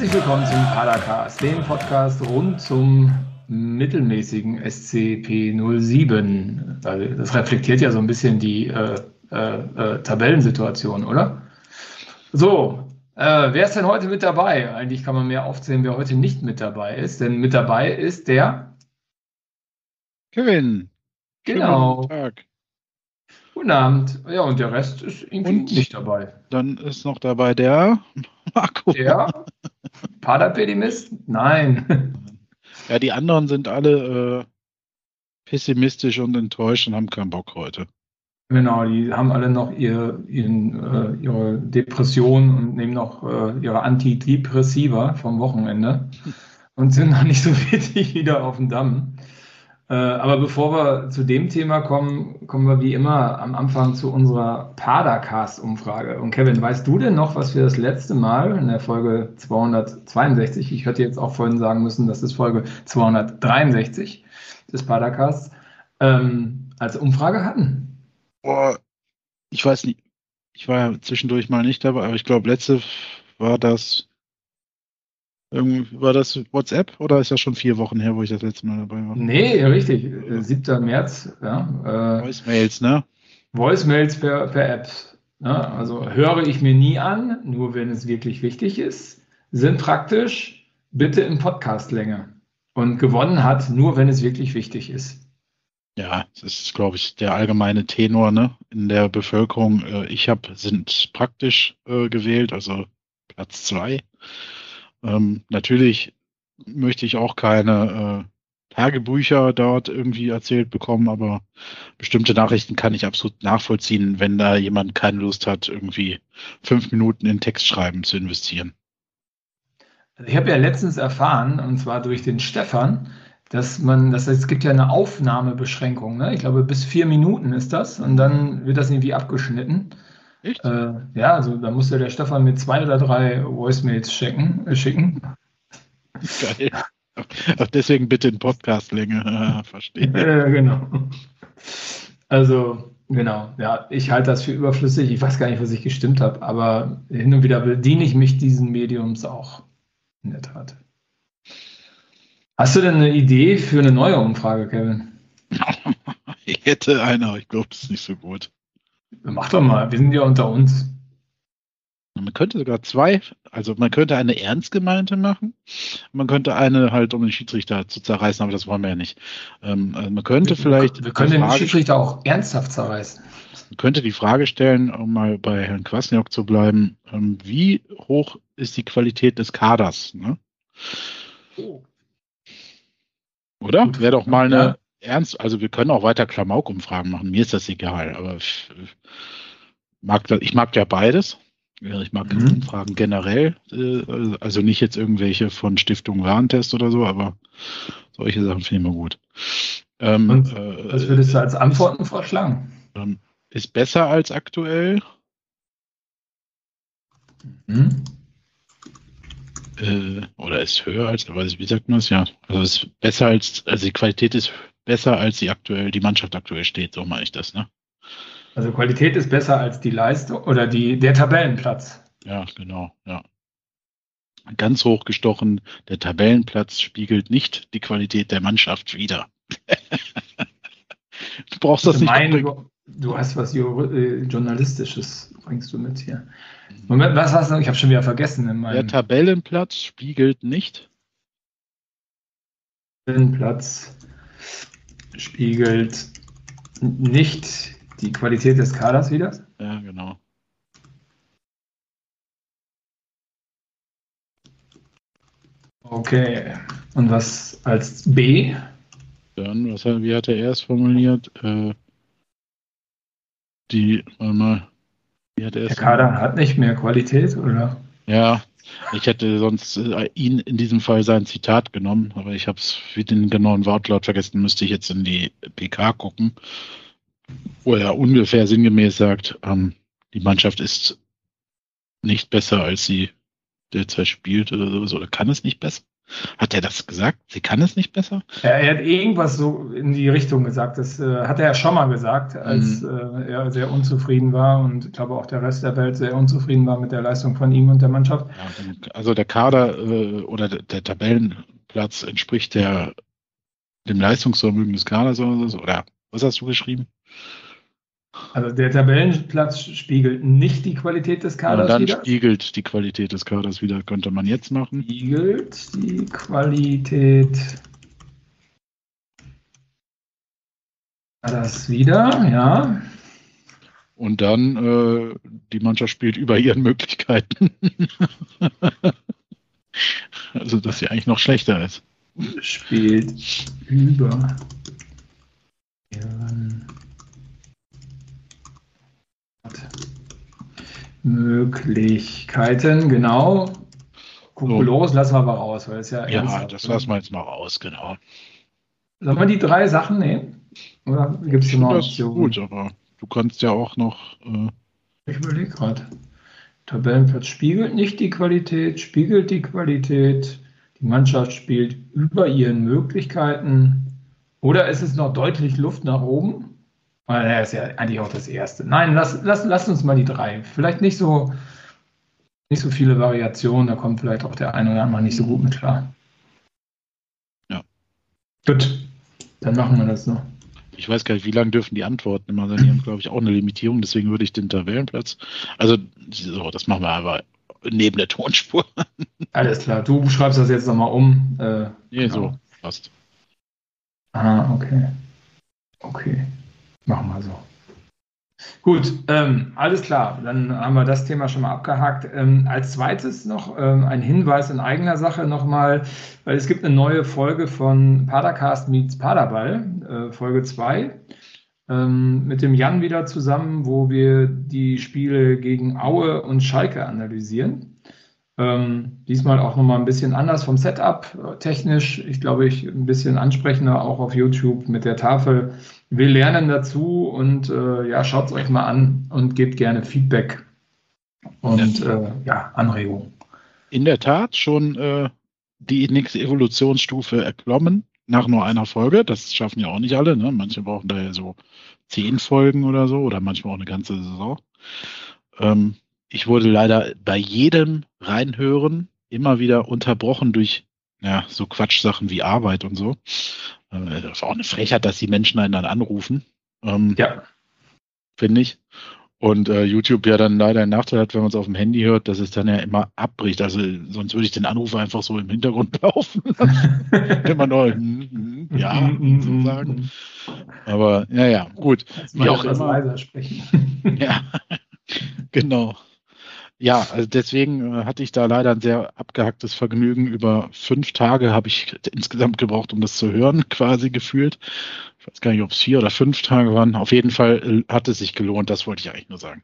Herzlich willkommen zum Padercast, dem Podcast rund zum mittelmäßigen SCP-07. Das reflektiert ja so ein bisschen die äh, äh, äh, Tabellensituation, oder? So, äh, wer ist denn heute mit dabei? Eigentlich kann man mehr aufzählen, wer heute nicht mit dabei ist, denn mit dabei ist der Kevin. Genau. Guten Tag. Guten Abend. Ja, und der Rest ist irgendwie und nicht dabei. Dann ist noch dabei der Marco. Der Paderpedimist? Nein. Ja, die anderen sind alle äh, pessimistisch und enttäuscht und haben keinen Bock heute. Genau, die haben alle noch ihr, ihren, äh, ihre Depression und nehmen noch äh, ihre Antidepressiva vom Wochenende und sind noch nicht so richtig wieder auf dem Damm. Äh, aber bevor wir zu dem Thema kommen, kommen wir wie immer am Anfang zu unserer Padercast-Umfrage. Und Kevin, weißt du denn noch, was wir das letzte Mal in der Folge 262, ich hätte jetzt auch vorhin sagen müssen, das ist Folge 263 des Padercasts, ähm, als Umfrage hatten? Boah, ich weiß nicht. Ich war ja zwischendurch mal nicht dabei, aber ich glaube, letzte war das. War das WhatsApp oder ist das schon vier Wochen her, wo ich das letzte Mal dabei war? Nee, richtig. 7. März. Ja, äh, Voicemails, ne? Voicemails per, per App. Ne? Also höre ich mir nie an, nur wenn es wirklich wichtig ist. Sind praktisch bitte in Podcastlänge. Und gewonnen hat, nur wenn es wirklich wichtig ist. Ja, das ist, glaube ich, der allgemeine Tenor ne, in der Bevölkerung. Äh, ich habe sind praktisch äh, gewählt, also Platz zwei. Ähm, natürlich möchte ich auch keine äh, Tagebücher dort irgendwie erzählt bekommen, aber bestimmte Nachrichten kann ich absolut nachvollziehen, wenn da jemand keine Lust hat, irgendwie fünf Minuten in Textschreiben zu investieren. Also ich habe ja letztens erfahren, und zwar durch den Stefan, dass man, das heißt, es gibt ja eine Aufnahmebeschränkung, ne? Ich glaube, bis vier Minuten ist das und dann wird das irgendwie abgeschnitten. Echt? Äh, ja, also da muss ja der Stefan mit zwei oder drei Voicemails schicken. Äh, schicken. Geil. Ach, deswegen bitte in Podcastlänge. Ah, verstehe. Ja, genau. Also, genau, ja, ich halte das für überflüssig. Ich weiß gar nicht, was ich gestimmt habe, aber hin und wieder bediene ich mich diesen Mediums auch. In der Tat. Hast du denn eine Idee für eine neue Umfrage, Kevin? ich hätte eine, aber ich glaube, das ist nicht so gut. Mach doch mal, wir sind ja unter uns. Man könnte sogar zwei, also man könnte eine ernst gemeinte machen, man könnte eine halt, um den Schiedsrichter zu zerreißen, aber das wollen wir ja nicht. Ähm, also man könnte wir, vielleicht. Wir können den Schiedsrichter auch ernsthaft zerreißen. Man könnte die Frage stellen, um mal bei Herrn Kwasniok zu bleiben, ähm, wie hoch ist die Qualität des Kaders? Ne? Oh. Oder? Wäre doch mal eine. Ernst, also wir können auch weiter Klamaukumfragen machen, mir ist das egal, aber ich mag, das, ich mag ja beides. Ich mag mhm. Umfragen generell, äh, also nicht jetzt irgendwelche von Stiftung Warentest oder so, aber solche Sachen finde ich immer gut. Ähm, Und äh, was würdest du als Antworten vorschlagen? Ähm, ist besser als aktuell. Mhm äh, oder ist höher als, wie sagt man das? Ja, also ist besser als, also die Qualität ist besser als die aktuell, die Mannschaft aktuell steht, so meine ich das, ne? Also Qualität ist besser als die Leistung oder die, der Tabellenplatz. Ja, genau, ja. Ganz hochgestochen, der Tabellenplatz spiegelt nicht die Qualität der Mannschaft wider. du brauchst das nicht. Mein, du hast was äh, Journalistisches, bringst du mit hier. Moment, was hast du? Ich habe schon wieder vergessen. In meinem Der Tabellenplatz spiegelt nicht. Tabellenplatz spiegelt nicht die Qualität des Kaders wieder. Ja, genau. Okay. Und was als B? Dann, was, wie hat er erst formuliert? Äh, die, warte mal, der Kader hat nicht mehr Qualität, oder? Ja, ich hätte sonst äh, ihn in diesem Fall sein Zitat genommen, aber ich habe es für den genauen Wortlaut vergessen, müsste ich jetzt in die PK gucken, wo er ungefähr sinngemäß sagt, ähm, die Mannschaft ist nicht besser, als sie derzeit spielt oder sowas, oder kann es nicht besser. Hat er das gesagt? Sie kann es nicht besser? Ja, er hat irgendwas so in die Richtung gesagt. Das äh, hat er ja schon mal gesagt, als mhm. äh, er sehr unzufrieden war und ich glaube auch der Rest der Welt sehr unzufrieden war mit der Leistung von ihm und der Mannschaft. Ja, also der Kader äh, oder der, der, Tabellenplatz entspricht der, dem Leistungsvermögen des Kaders oder was hast du geschrieben? Also der Tabellenplatz spiegelt nicht die Qualität des Kaders wieder. dann wieder. spiegelt die Qualität des Kaders wieder, könnte man jetzt machen. Spiegelt die Qualität das wieder, ja. Und dann, äh, die Mannschaft spielt über ihren Möglichkeiten. also, dass sie eigentlich noch schlechter ist. Spielt über Möglichkeiten, genau. Kokulos so. lassen wir aber raus, weil es ja. Ja, das lassen wir jetzt mal raus, genau. Sollen wir die drei Sachen nehmen? Oder gibt es noch Optionen? Gut, aber du kannst ja auch noch. Äh ich überlege gerade. Tabellenplatz spiegelt nicht die Qualität, spiegelt die Qualität. Die Mannschaft spielt über ihren Möglichkeiten. Oder ist es noch deutlich Luft nach oben? Er ist ja eigentlich auch das Erste. Nein, lass, lass, lass uns mal die drei. Vielleicht nicht so, nicht so viele Variationen, da kommt vielleicht auch der eine oder andere nicht so gut mit klar. Ja. Gut, dann machen wir das noch. Ich weiß gar nicht, wie lange dürfen die Antworten immer sein. Die haben, glaube ich, auch eine Limitierung, deswegen würde ich den Tabellenplatz. Also, so, das machen wir aber neben der Tonspur. Alles klar, du schreibst das jetzt nochmal um. Äh, nee, genau. so, passt. Ah, okay. Okay. Machen wir so. Gut, ähm, alles klar. Dann haben wir das Thema schon mal abgehakt. Ähm, als zweites noch ähm, ein Hinweis in eigener Sache nochmal, weil es gibt eine neue Folge von Padercast meets Paderball, äh, Folge 2, ähm, mit dem Jan wieder zusammen, wo wir die Spiele gegen Aue und Schalke analysieren. Ähm, diesmal auch nochmal ein bisschen anders vom Setup äh, technisch. Ich glaube, ich ein bisschen ansprechender auch auf YouTube mit der Tafel wir lernen dazu und äh, ja, schaut es euch mal an und gebt gerne Feedback und äh, ja Anregungen. In der Tat schon äh, die nächste Evolutionsstufe erklommen nach nur einer Folge. Das schaffen ja auch nicht alle. Ne? Manche brauchen da ja so zehn Folgen oder so oder manchmal auch eine ganze Saison. Ähm, ich wurde leider bei jedem Reinhören immer wieder unterbrochen durch ja, so Quatschsachen wie Arbeit und so. Äh, das ist auch eine Frechheit, dass die Menschen einen dann anrufen. Ähm, ja. Finde ich. Und äh, YouTube ja dann leider einen Nachteil hat, wenn man es auf dem Handy hört, dass es dann ja immer abbricht. Also sonst würde ich den Anruf einfach so im Hintergrund laufen lassen. immer nur hm, hm, ja so sagen. Aber ja, ja, gut. Wie auch immer. leiser sprechen. ja, genau. Ja, also deswegen äh, hatte ich da leider ein sehr abgehacktes Vergnügen. Über fünf Tage habe ich insgesamt gebraucht, um das zu hören, quasi gefühlt. Ich weiß gar nicht, ob es vier oder fünf Tage waren. Auf jeden Fall äh, hat es sich gelohnt, das wollte ich eigentlich nur sagen.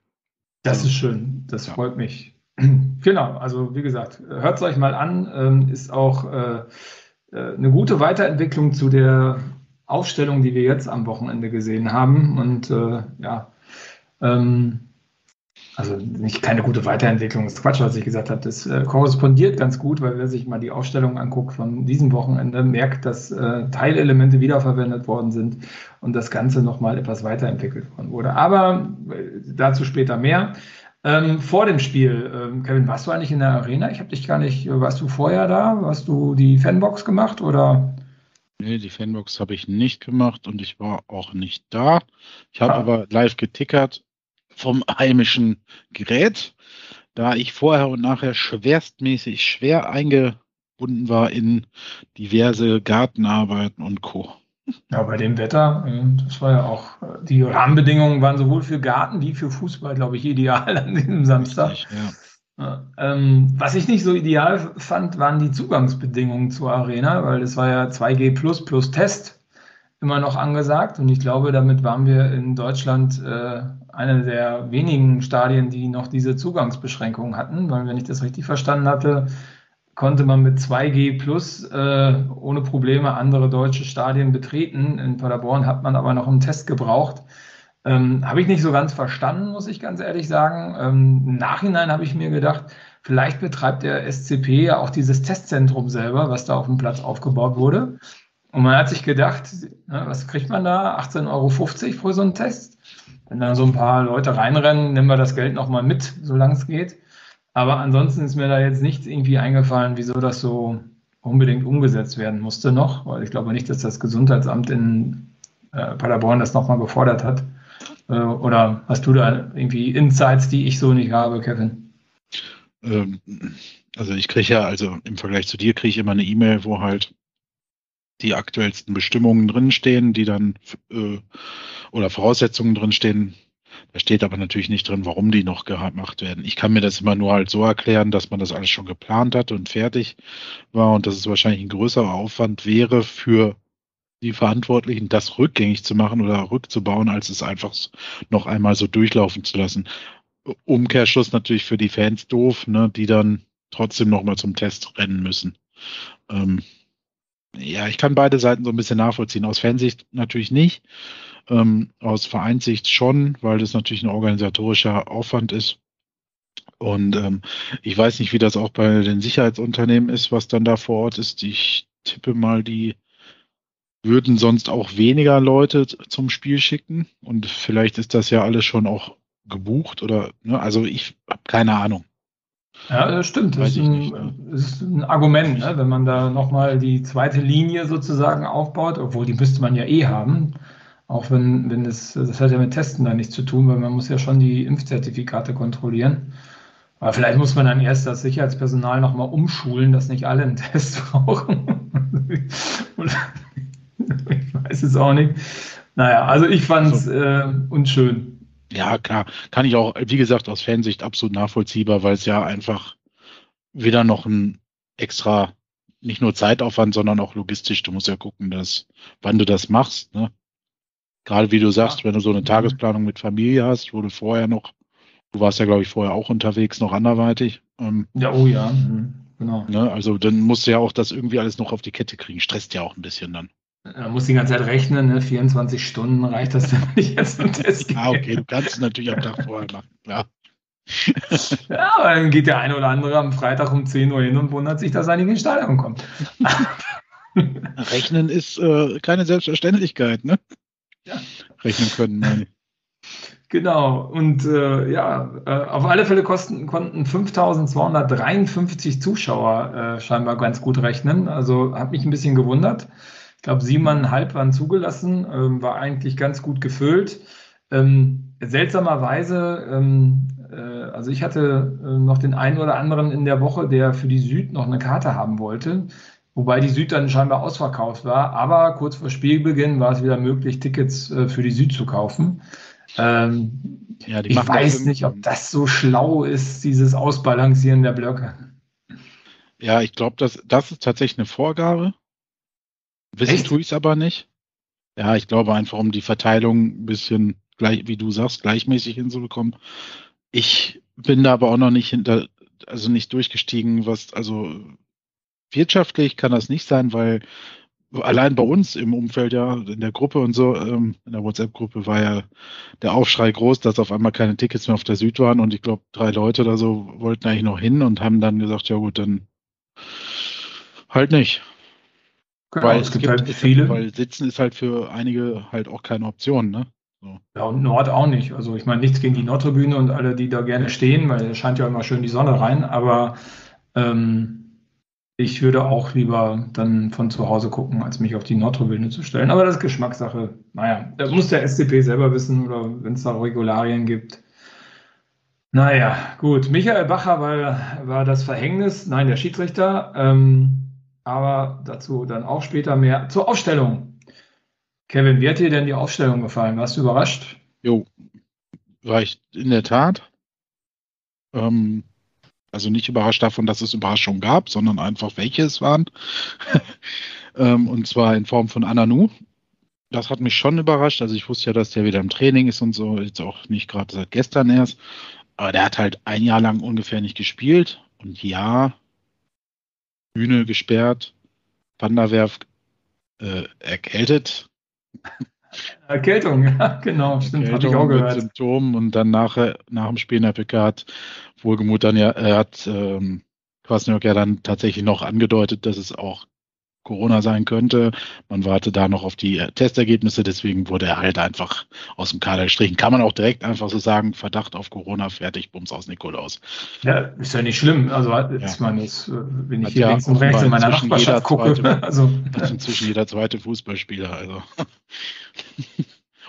Das ist schön, das ja. freut mich. Genau, also wie gesagt, hört es euch mal an. Ähm, ist auch äh, eine gute Weiterentwicklung zu der Aufstellung, die wir jetzt am Wochenende gesehen haben. Und ja, ähm, also nicht keine gute Weiterentwicklung, ist Quatsch, was ich gesagt habe. Das äh, korrespondiert ganz gut, weil wer sich mal die Aufstellung anguckt von diesem Wochenende, merkt, dass äh, Teilelemente wiederverwendet worden sind und das Ganze nochmal etwas weiterentwickelt worden wurde. Aber äh, dazu später mehr. Ähm, vor dem Spiel, ähm, Kevin, warst du eigentlich in der Arena? Ich habe dich gar nicht, warst du vorher da? Hast du die Fanbox gemacht oder? Nee, die Fanbox habe ich nicht gemacht und ich war auch nicht da. Ich habe ah. aber live getickert vom heimischen Gerät, da ich vorher und nachher schwerstmäßig schwer eingebunden war in diverse Gartenarbeiten und Co. Ja, bei dem Wetter, äh, das war ja auch, die Rahmenbedingungen waren sowohl für Garten wie für Fußball, glaube ich, ideal an diesem Samstag. Richtig, ja. Ähm, was ich nicht so ideal fand, waren die Zugangsbedingungen zur Arena, weil es war ja 2G plus plus Test immer noch angesagt und ich glaube, damit waren wir in Deutschland äh, eine der wenigen Stadien, die noch diese Zugangsbeschränkungen hatten, weil wenn ich das richtig verstanden hatte, konnte man mit 2G plus äh, ohne Probleme andere deutsche Stadien betreten. In Paderborn hat man aber noch einen Test gebraucht. Ähm, habe ich nicht so ganz verstanden, muss ich ganz ehrlich sagen. Ähm, Im Nachhinein habe ich mir gedacht, vielleicht betreibt der SCP ja auch dieses Testzentrum selber, was da auf dem Platz aufgebaut wurde. Und man hat sich gedacht, was kriegt man da? 18,50 Euro für so einen Test? Wenn dann so ein paar Leute reinrennen, nehmen wir das Geld nochmal mit, solange es geht. Aber ansonsten ist mir da jetzt nichts irgendwie eingefallen, wieso das so unbedingt umgesetzt werden musste noch, weil ich glaube nicht, dass das Gesundheitsamt in äh, Paderborn das nochmal gefordert hat. Äh, oder hast du da irgendwie Insights, die ich so nicht habe, Kevin? Ähm, also ich kriege ja, also im Vergleich zu dir kriege ich immer eine E-Mail, wo halt die aktuellsten Bestimmungen drinstehen, die dann äh, oder Voraussetzungen drinstehen. Da steht aber natürlich nicht drin, warum die noch gemacht werden. Ich kann mir das immer nur halt so erklären, dass man das alles schon geplant hat und fertig war und dass es wahrscheinlich ein größerer Aufwand wäre für die Verantwortlichen, das rückgängig zu machen oder rückzubauen, als es einfach noch einmal so durchlaufen zu lassen. Umkehrschluss natürlich für die Fans doof, ne, die dann trotzdem nochmal zum Test rennen müssen. Ähm, ja, ich kann beide Seiten so ein bisschen nachvollziehen. Aus Fansicht natürlich nicht. Ähm, aus Vereinssicht schon, weil das natürlich ein organisatorischer Aufwand ist. Und ähm, ich weiß nicht, wie das auch bei den Sicherheitsunternehmen ist, was dann da vor Ort ist. Ich tippe mal, die würden sonst auch weniger Leute zum Spiel schicken. Und vielleicht ist das ja alles schon auch gebucht oder, ne? also ich habe keine Ahnung. Ja, das stimmt. Das ist ein, nicht, ne? ist ein, Argument, ne? wenn man da nochmal die zweite Linie sozusagen aufbaut, obwohl die müsste man ja eh haben. Auch wenn, wenn es, das hat ja mit Testen da nichts zu tun, weil man muss ja schon die Impfzertifikate kontrollieren. Aber vielleicht muss man dann erst das Sicherheitspersonal nochmal umschulen, dass nicht alle einen Test brauchen. ich weiß es auch nicht. Naja, also ich fand es äh, unschön. Ja, klar. Kann ich auch, wie gesagt, aus Fansicht absolut nachvollziehbar, weil es ja einfach wieder noch ein extra, nicht nur Zeitaufwand, sondern auch logistisch. Du musst ja gucken, dass, wann du das machst. Ne? Gerade wie du sagst, ja. wenn du so eine mhm. Tagesplanung mit Familie hast, wo du vorher noch, du warst ja, glaube ich, vorher auch unterwegs, noch anderweitig. Ähm, ja, oh ja, mhm. genau. Ne? Also dann musst du ja auch das irgendwie alles noch auf die Kette kriegen. Stresst ja auch ein bisschen dann. Man muss die ganze Zeit rechnen, ne? 24 Stunden reicht das, wenn ich jetzt einen Test. Ah, okay, du kannst es natürlich am Tag vorher machen, klar. ja, aber dann geht der eine oder andere am Freitag um 10 Uhr hin und wundert sich, dass er nicht ins Stadion kommt. Rechnen ist äh, keine Selbstverständlichkeit, ne? Ja. Rechnen können, meine ich. Genau, und äh, ja, äh, auf alle Fälle kosten, konnten 5253 Zuschauer äh, scheinbar ganz gut rechnen. Also hat mich ein bisschen gewundert. Ich glaube, siebeneinhalb waren zugelassen, ähm, war eigentlich ganz gut gefüllt. Ähm, seltsamerweise, ähm, äh, also ich hatte äh, noch den einen oder anderen in der Woche, der für die Süd noch eine Karte haben wollte, wobei die Süd dann scheinbar ausverkauft war. Aber kurz vor Spielbeginn war es wieder möglich, Tickets äh, für die Süd zu kaufen. Ähm, ja, ich weiß nicht, ob das so schlau ist, dieses Ausbalancieren der Blöcke. Ja, ich glaube, das, das ist tatsächlich eine Vorgabe. Wissen tue ich es aber nicht. Ja, ich glaube einfach, um die Verteilung ein bisschen, gleich, wie du sagst, gleichmäßig hinzubekommen. Ich bin da aber auch noch nicht hinter, also nicht durchgestiegen, was, also wirtschaftlich kann das nicht sein, weil allein bei uns im Umfeld ja, in der Gruppe und so, ähm, in der WhatsApp-Gruppe war ja der Aufschrei groß, dass auf einmal keine Tickets mehr auf der Süd waren und ich glaube, drei Leute oder so wollten eigentlich noch hin und haben dann gesagt, ja gut, dann halt nicht. Genau, weil es gibt, halt viele. Weil Sitzen ist halt für einige halt auch keine Option, ne? So. Ja, und Nord auch nicht. Also ich meine, nichts gegen die Nordtribüne und alle, die da gerne stehen, weil es scheint ja immer schön die Sonne rein, aber ähm, ich würde auch lieber dann von zu Hause gucken, als mich auf die Nordtribüne zu stellen. Aber das ist Geschmackssache. Naja, das muss der SCP selber wissen oder wenn es da Regularien gibt. Naja, gut. Michael Bacher war, war das Verhängnis, nein, der Schiedsrichter. Ähm, aber dazu dann auch später mehr. Zur Aufstellung. Kevin, wie hat dir denn die Aufstellung gefallen? Warst du überrascht? Jo, war ich in der Tat. Ähm, also nicht überrascht davon, dass es Überraschungen gab, sondern einfach welche es waren. ähm, und zwar in Form von Ananu. Das hat mich schon überrascht. Also ich wusste ja, dass der wieder im Training ist und so. Jetzt auch nicht gerade seit gestern erst. Aber der hat halt ein Jahr lang ungefähr nicht gespielt. Und ja, Bühne gesperrt, Wanderwerf äh, erkältet. Erkältung, ja, genau, stimmt, habe ich auch gehört. Mit Symptomen und dann nachher, nach dem Spiel in der PK hat wohlgemut dann ja, er hat ähm, Kwasniok ja dann tatsächlich noch angedeutet, dass es auch Corona sein könnte. Man warte da noch auf die äh, Testergebnisse, deswegen wurde er halt einfach aus dem Kader gestrichen. Kann man auch direkt einfach so sagen, Verdacht auf Corona, fertig, Bums aus Nikolaus. Ja, ist ja nicht schlimm. Also ja. ich meine, jetzt, äh, wenn ich Hat hier ja links und rechts in meiner Nachbarschaft gucke. Zweite, also. inzwischen jeder zweite Fußballspieler. Also.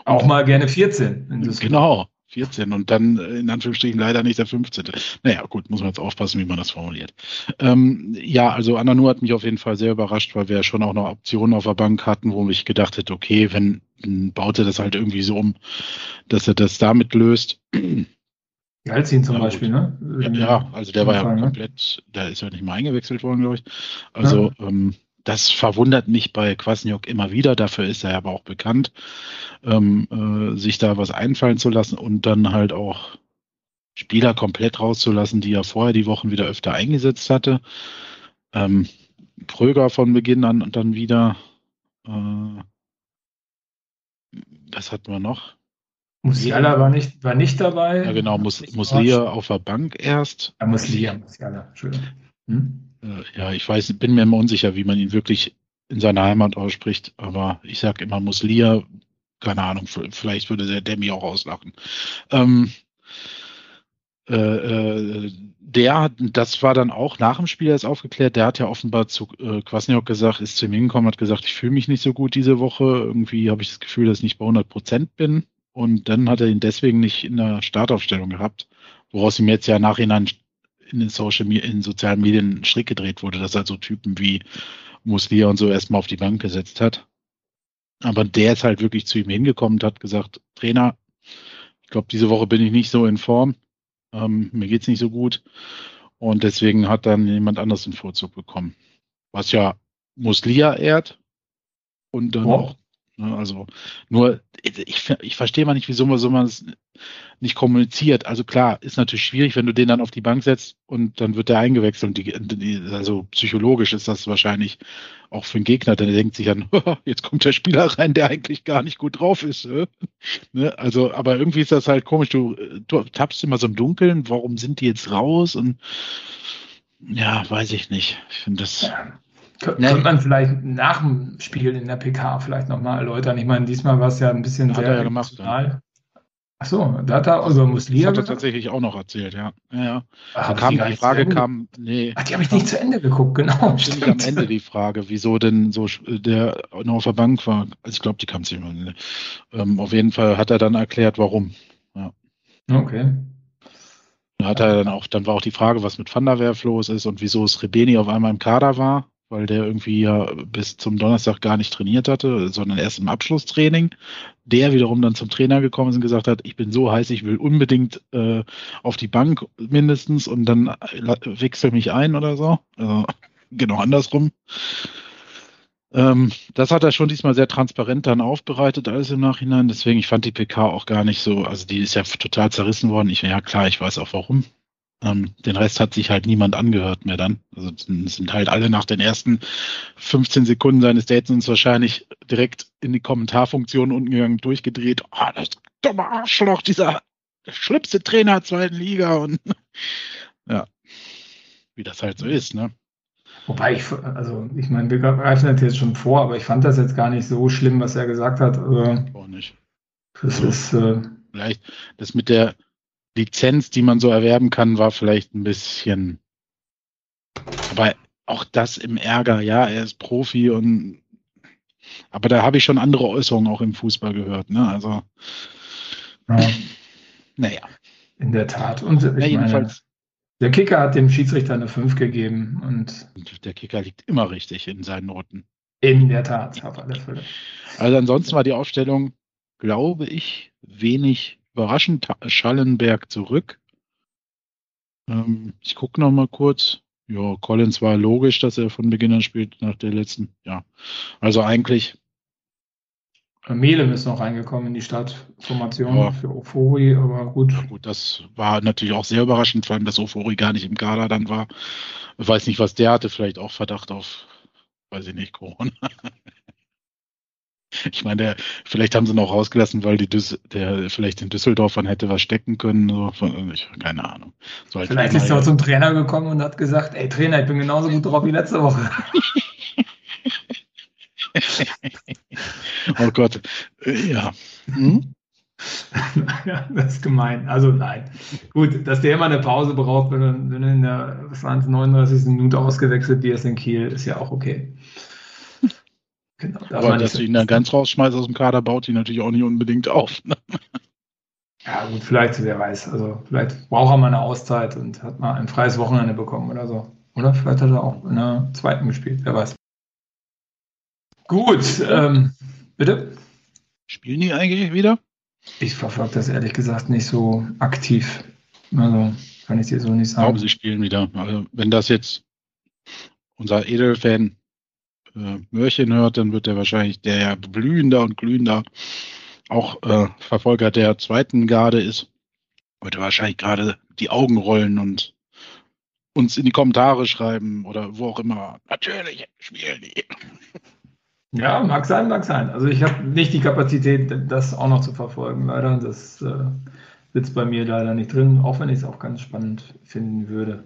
Auch mal gerne 14. Genau. 14 und dann äh, in Anführungsstrichen leider nicht der 15. Naja, gut, muss man jetzt aufpassen, wie man das formuliert. Ähm, ja, also Ananu hat mich auf jeden Fall sehr überrascht, weil wir ja schon auch noch Optionen auf der Bank hatten, wo ich gedacht hätte, okay, wenn baut er das halt irgendwie so um, dass er das damit löst. Galzin zum ja, Beispiel, ne? Ja, ja, also der war ja ne? komplett, der ist ja nicht mal eingewechselt worden, glaube ich. Also ja. ähm, das verwundert mich bei Kwasniok immer wieder, dafür ist er aber auch bekannt, ähm, äh, sich da was einfallen zu lassen und dann halt auch Spieler komplett rauszulassen, die er vorher die Wochen wieder öfter eingesetzt hatte. Ähm, Kröger von Beginn an und dann wieder. Äh, was hatten wir noch? Musiala war nicht, war nicht dabei. Ja, genau, Mus, Muslia auf der Bank erst. Ja, Muslia, Musiala, Entschuldigung. Hm? Ja, ich weiß, bin mir immer unsicher, wie man ihn wirklich in seiner Heimat ausspricht, aber ich sage immer Muslia, keine Ahnung, vielleicht würde der Demi auch auslachen. Ähm, äh, äh, der, das war dann auch nach dem Spiel erst aufgeklärt, der hat ja offenbar zu äh, Kwasniok gesagt, ist zu ihm hingekommen, hat gesagt, ich fühle mich nicht so gut diese Woche, irgendwie habe ich das Gefühl, dass ich nicht bei 100 Prozent bin. Und dann hat er ihn deswegen nicht in der Startaufstellung gehabt, woraus ihm jetzt ja nachhinein in den Social in sozialen Medien einen Strick gedreht wurde, dass er so Typen wie Muslia und so erstmal auf die Bank gesetzt hat. Aber der ist halt wirklich zu ihm hingekommen und hat gesagt, Trainer, ich glaube, diese Woche bin ich nicht so in Form. Ähm, mir geht's nicht so gut. Und deswegen hat dann jemand anderes den Vorzug bekommen. Was ja Muslia ehrt und dann oh. auch also nur, ich, ich verstehe mal nicht, wieso man so man es nicht kommuniziert. Also klar, ist natürlich schwierig, wenn du den dann auf die Bank setzt und dann wird der eingewechselt. Und die, die, also psychologisch ist das wahrscheinlich auch für den Gegner, der denkt sich dann, jetzt kommt der Spieler rein, der eigentlich gar nicht gut drauf ist. Äh? Ne? Also, aber irgendwie ist das halt komisch. Du, du tappst immer so im Dunkeln, warum sind die jetzt raus? Und ja, weiß ich nicht. Ich finde das. Ja könnte nee. man vielleicht nach dem Spiel in der PK vielleicht nochmal erläutern. Ich meine, diesmal war es ja ein bisschen hat sehr er ja gemacht. Ja. Achso, da hat er also Muslia. Das hat er tatsächlich auch noch erzählt, ja. ja, ja. Ach, da kam, die, die Frage kam, nee. Ach, die habe ich nicht zu Ende geguckt, genau. Stimmt am Ende die Frage, wieso denn so der noch auf der Bank war. Also ich glaube, die kam ziemlich am Ende. Ähm, auf jeden Fall hat er dann erklärt, warum. Ja. Okay. Dann hat er dann auch, dann war auch die Frage, was mit Van der Werf los ist und wieso es Rebeni auf einmal im Kader war weil der irgendwie ja bis zum Donnerstag gar nicht trainiert hatte, sondern erst im Abschlusstraining. Der wiederum dann zum Trainer gekommen ist und gesagt hat, ich bin so heiß, ich will unbedingt äh, auf die Bank mindestens und dann wechsel mich ein oder so. Also, genau andersrum. Ähm, das hat er schon diesmal sehr transparent dann aufbereitet, alles im Nachhinein. Deswegen, ich fand die PK auch gar nicht so, also die ist ja total zerrissen worden. Ich, ja klar, ich weiß auch warum. Ähm, den Rest hat sich halt niemand angehört mehr dann. Also sind halt alle nach den ersten 15 Sekunden seines Datens wahrscheinlich direkt in die Kommentarfunktion unten gegangen, durchgedreht. Oh, das dumme Arschloch, dieser schlimmste Trainer zweiten Liga und ja, wie das halt so ist, ne? Wobei ich, also ich meine, wir greifen das jetzt schon vor, aber ich fand das jetzt gar nicht so schlimm, was er gesagt hat. Auch nicht. Das also, ist äh, vielleicht das mit der Lizenz, die man so erwerben kann, war vielleicht ein bisschen. Aber auch das im Ärger, ja, er ist Profi und aber da habe ich schon andere Äußerungen auch im Fußball gehört, ne? Also ja. naja. In der Tat. Und ja, jedenfalls. Meine, der Kicker hat dem Schiedsrichter eine 5 gegeben und. Der Kicker liegt immer richtig in seinen Noten. In der Tat, auf alle Fälle. Also ansonsten war die Aufstellung, glaube ich, wenig überraschend Schallenberg zurück. Ähm, ich gucke noch mal kurz. Ja, Collins war logisch, dass er von Beginn an spielt nach der letzten. Ja, also eigentlich. Melem ist noch reingekommen in die Startformation ja. für Ofori, aber gut. Ja, gut, das war natürlich auch sehr überraschend, vor allem, dass Ofori gar nicht im Kader dann war. Ich weiß nicht, was der hatte, vielleicht auch Verdacht auf, weiß ich nicht, Corona. Ich meine, der, vielleicht haben sie ihn auch rausgelassen, weil die Düs der vielleicht in Düsseldorf hätte was stecken können. So von, ich, keine Ahnung. So halt vielleicht ist er auch zum Trainer gekommen und hat gesagt, ey Trainer, ich bin genauso gut drauf wie letzte Woche. oh Gott. Äh, ja. Hm? ja, das ist gemein. Also nein. Gut, dass der immer eine Pause braucht, wenn er, wenn in der was waren es, 39. Minute ausgewechselt wird in Kiel, ist ja auch okay. Genau, Aber dass du ihn dann ganz rausschmeißt aus dem Kader, baut ihn natürlich auch nicht unbedingt auf. Ne? Ja, gut, vielleicht, wer weiß. Also vielleicht braucht er mal eine Auszeit und hat mal ein freies Wochenende bekommen oder so. Oder vielleicht hat er auch in der zweiten gespielt, wer weiß. Gut, ähm, bitte? Spielen die eigentlich wieder? Ich verfolge das ehrlich gesagt nicht so aktiv. Also kann ich dir so nicht sagen. Ich glaube, sie spielen wieder. Also, wenn das jetzt unser Edelfan äh, Mörchen hört, dann wird er wahrscheinlich der blühender und glühender auch äh, Verfolger der zweiten Garde ist. Wird wahrscheinlich gerade die Augen rollen und uns in die Kommentare schreiben oder wo auch immer. Natürlich spielen die. Ja, mag sein, mag sein. Also ich habe nicht die Kapazität, das auch noch zu verfolgen, leider. Das äh, sitzt bei mir leider nicht drin, auch wenn ich es auch ganz spannend finden würde.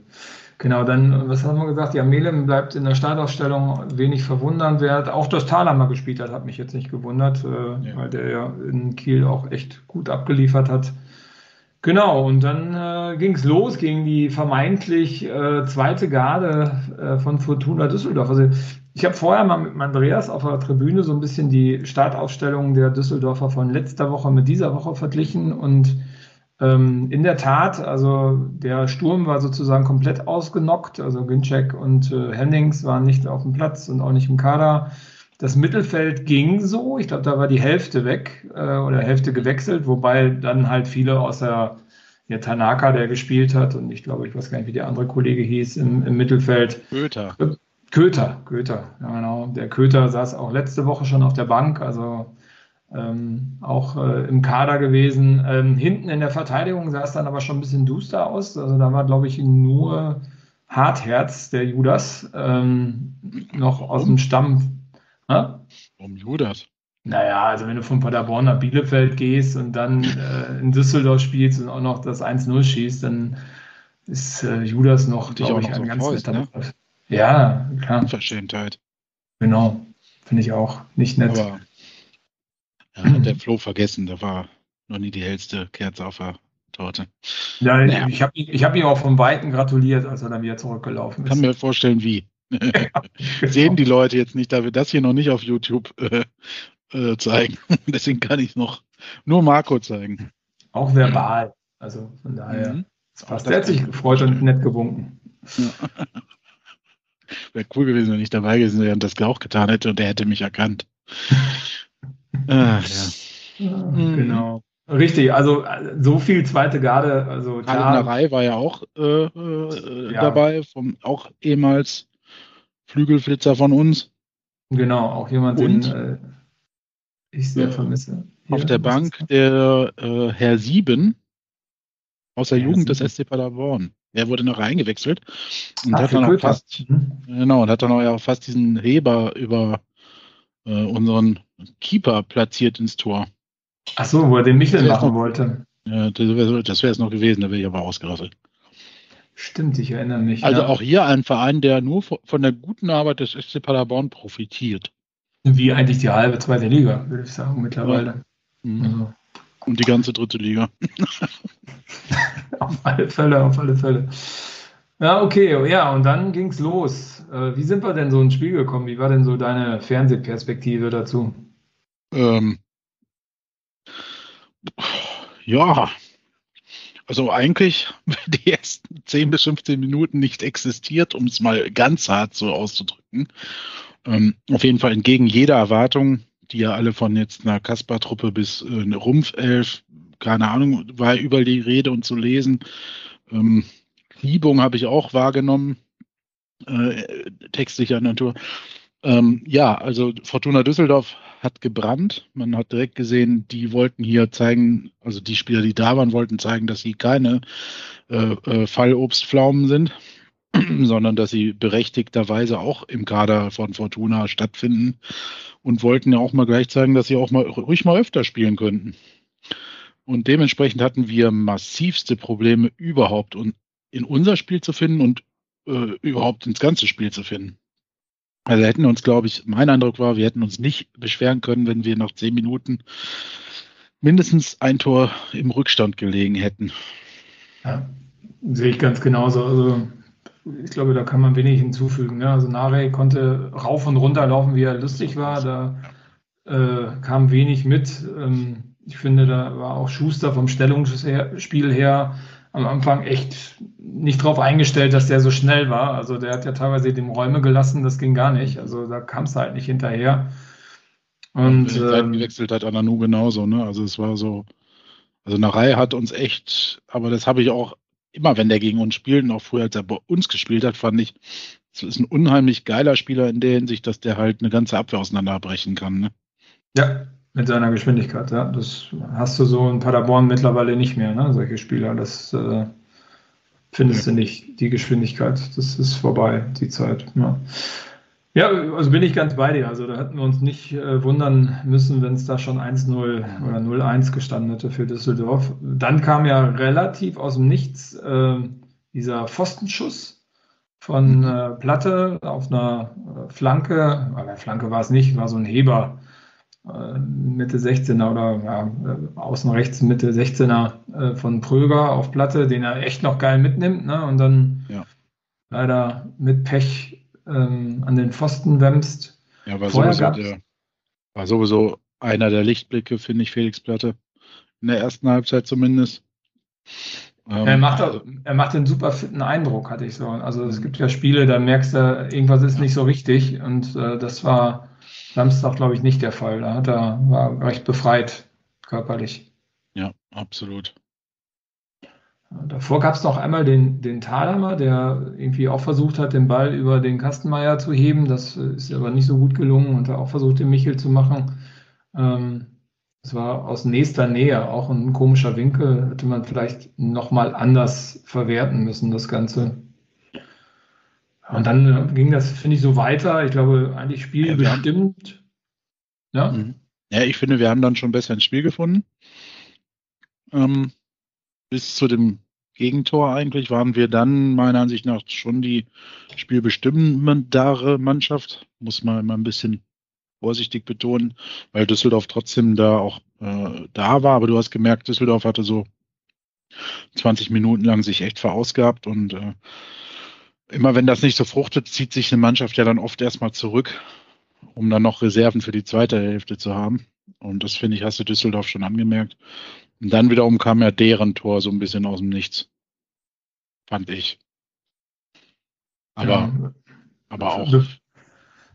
Genau, dann, was haben wir gesagt? Ja, Melem bleibt in der Startaufstellung wenig verwundernswert. Auch dass Thalhammer gespielt hat, hat mich jetzt nicht gewundert, äh, ja. weil der ja in Kiel auch echt gut abgeliefert hat. Genau, und dann äh, ging es los gegen die vermeintlich äh, zweite Garde äh, von Fortuna Düsseldorf. Also ich habe vorher mal mit Andreas auf der Tribüne so ein bisschen die Startaufstellung der Düsseldorfer von letzter Woche mit dieser Woche verglichen und ähm, in der Tat, also der Sturm war sozusagen komplett ausgenockt, also Ginczek und äh, Hennings waren nicht auf dem Platz und auch nicht im Kader. Das Mittelfeld ging so, ich glaube, da war die Hälfte weg äh, oder Hälfte gewechselt, wobei dann halt viele außer ja, Tanaka, der gespielt hat, und ich glaube, ich weiß gar nicht, wie der andere Kollege hieß im, im Mittelfeld. Köter. Köter, Köter, ja genau. Der Köter saß auch letzte Woche schon auf der Bank, also ähm, auch äh, im Kader gewesen. Ähm, hinten in der Verteidigung sah es dann aber schon ein bisschen duster aus. Also da war, glaube ich, nur Hartherz, der Judas, ähm, noch aus dem Stamm Warum Judas? Naja, also wenn du von Paderborn nach Bielefeld gehst und dann äh, in Düsseldorf spielst und auch noch das 1-0 schießt, dann ist äh, Judas noch, glaube ich, ein so ganz Faust, netter ne? Ja, klar. Verschämtheit. Genau, finde ich auch nicht nett. Aber ja, hat der Flo vergessen, da war noch nie die hellste Kerze auf der Torte. Ja, naja. ich habe ich hab ihm auch vom Weiten gratuliert, als er dann wieder zurückgelaufen ist. Kann mir vorstellen, wie. Sehen die Leute jetzt nicht, da wir das hier noch nicht auf YouTube äh, äh, zeigen. Deswegen kann ich noch nur Marco zeigen. Auch verbal. Also von daher. Mhm. Das Der hat sich gefreut und nett gewunken. Ja. Wäre cool gewesen, wenn ich dabei gewesen wäre und das auch getan hätte und er hätte mich erkannt. Ah, ja. Mhm. Genau. Richtig, also so viel zweite Garde. Also Reihe war ja auch äh, äh, ja. dabei, vom, auch ehemals Flügelflitzer von uns. Genau, auch jemand, Und, den äh, ich sehr vermisse. Hier, auf der Bank der äh, Herr Sieben aus der Herr Jugend Sieben. des SC Paderborn. Er wurde noch reingewechselt und Ach, hat dann auch fast, mhm. genau, und hat dann auch ja fast diesen Heber über äh, unseren Keeper platziert ins Tor. Ach so, wo er den Michel machen noch, wollte. Ja, das wäre es noch gewesen, da wäre ich aber ausgerasselt. Stimmt, ich erinnere mich. Also ja. auch hier ein Verein, der nur von der guten Arbeit des SC Paderborn profitiert. Wie eigentlich die halbe zweite Liga, würde ich sagen, mittlerweile. Mhm. Also. Und die ganze dritte Liga. auf alle Fälle, auf alle Fälle. Ja, okay, ja, und dann ging es los. Äh, wie sind wir denn so ins Spiel gekommen? Wie war denn so deine Fernsehperspektive dazu? Ähm, ja, also eigentlich die ersten 10 bis 15 Minuten nicht existiert, um es mal ganz hart so auszudrücken. Ähm, auf jeden Fall entgegen jeder Erwartung, die ja alle von jetzt einer Kasper-Truppe bis äh, eine Rumpfelf, keine Ahnung, war überall die Rede und zu lesen. Ähm, Liebung habe ich auch wahrgenommen, äh, textlicher Natur. Ähm, ja, also Fortuna Düsseldorf hat gebrannt. Man hat direkt gesehen, die wollten hier zeigen, also die Spieler, die da waren, wollten zeigen, dass sie keine äh, äh, Fallobstpflaumen sind. sondern dass sie berechtigterweise auch im Kader von Fortuna stattfinden und wollten ja auch mal gleich zeigen, dass sie auch mal ruhig mal öfter spielen könnten. Und dementsprechend hatten wir massivste Probleme überhaupt in unser Spiel zu finden und äh, überhaupt ins ganze Spiel zu finden. Also hätten uns, glaube ich, mein Eindruck war, wir hätten uns nicht beschweren können, wenn wir nach zehn Minuten mindestens ein Tor im Rückstand gelegen hätten. Ja, sehe ich ganz genauso. Also ich glaube, da kann man wenig hinzufügen. Ne? Also Nare konnte rauf und runter laufen, wie er lustig war. Da äh, kam wenig mit. Ähm, ich finde, da war auch Schuster vom Stellungsspiel her am Anfang echt nicht drauf eingestellt, dass der so schnell war. Also der hat ja teilweise dem Räume gelassen, das ging gar nicht. Also da kam es halt nicht hinterher. Und ähm, gewechselt hat Ananu genauso, ne? Also es war so, also Narei hat uns echt, aber das habe ich auch immer, wenn der gegen uns spielt und auch früher, als er bei uns gespielt hat, fand ich, es ist ein unheimlich geiler Spieler in der Hinsicht, dass der halt eine ganze Abwehr auseinanderbrechen kann. Ne? Ja, mit seiner Geschwindigkeit, ja. Das hast du so in Paderborn mittlerweile nicht mehr, ne? Solche Spieler. Das äh, findest ja. du nicht, die Geschwindigkeit. Das ist vorbei, die Zeit. Ja. Ja, also bin ich ganz bei dir. Also da hätten wir uns nicht äh, wundern müssen, wenn es da schon 1-0 oder 0-1 gestanden hätte für Düsseldorf. Dann kam ja relativ aus dem Nichts äh, dieser Pfostenschuss von äh, Platte auf einer äh, Flanke. Aber Flanke war es nicht, war so ein Heber. Äh, Mitte 16er oder ja, äh, außen rechts Mitte 16er von Pröger auf Platte, den er echt noch geil mitnimmt. Ne? Und dann ja. leider mit Pech ähm, an den Pfosten wämst. Ja, war sowieso, der, war sowieso einer der Lichtblicke, finde ich, Felix Platte. In der ersten Halbzeit zumindest. Ähm, er, macht, also, er macht einen super fitten Eindruck, hatte ich so. Also es gibt ja Spiele, da merkst du, irgendwas ist nicht so richtig. Und äh, das war Samstag, glaube ich, nicht der Fall. Da hat er, war recht befreit körperlich. Ja, absolut. Davor gab es noch einmal den, den Thalhammer, der irgendwie auch versucht hat, den Ball über den Kastenmeier zu heben. Das ist aber nicht so gut gelungen und hat auch versucht, den Michel zu machen. Ähm, das war aus nächster Nähe, auch ein komischer Winkel. Hätte man vielleicht nochmal anders verwerten müssen, das Ganze. Und dann ging das, finde ich, so weiter. Ich glaube, eigentlich Spiel ja, bestimmt. Ja? Mhm. ja, ich finde, wir haben dann schon besser ins Spiel gefunden. Ähm, bis zu dem Gegentor eigentlich waren wir dann meiner Ansicht nach schon die spielbestimmendere Mannschaft. Muss man immer ein bisschen vorsichtig betonen, weil Düsseldorf trotzdem da auch äh, da war. Aber du hast gemerkt, Düsseldorf hatte so 20 Minuten lang sich echt verausgabt und äh, immer wenn das nicht so fruchtet, zieht sich eine Mannschaft ja dann oft erstmal zurück, um dann noch Reserven für die zweite Hälfte zu haben. Und das finde ich, hast du Düsseldorf schon angemerkt. Und dann wiederum kam ja deren Tor so ein bisschen aus dem Nichts. Fand ich. Aber, ja. aber auch.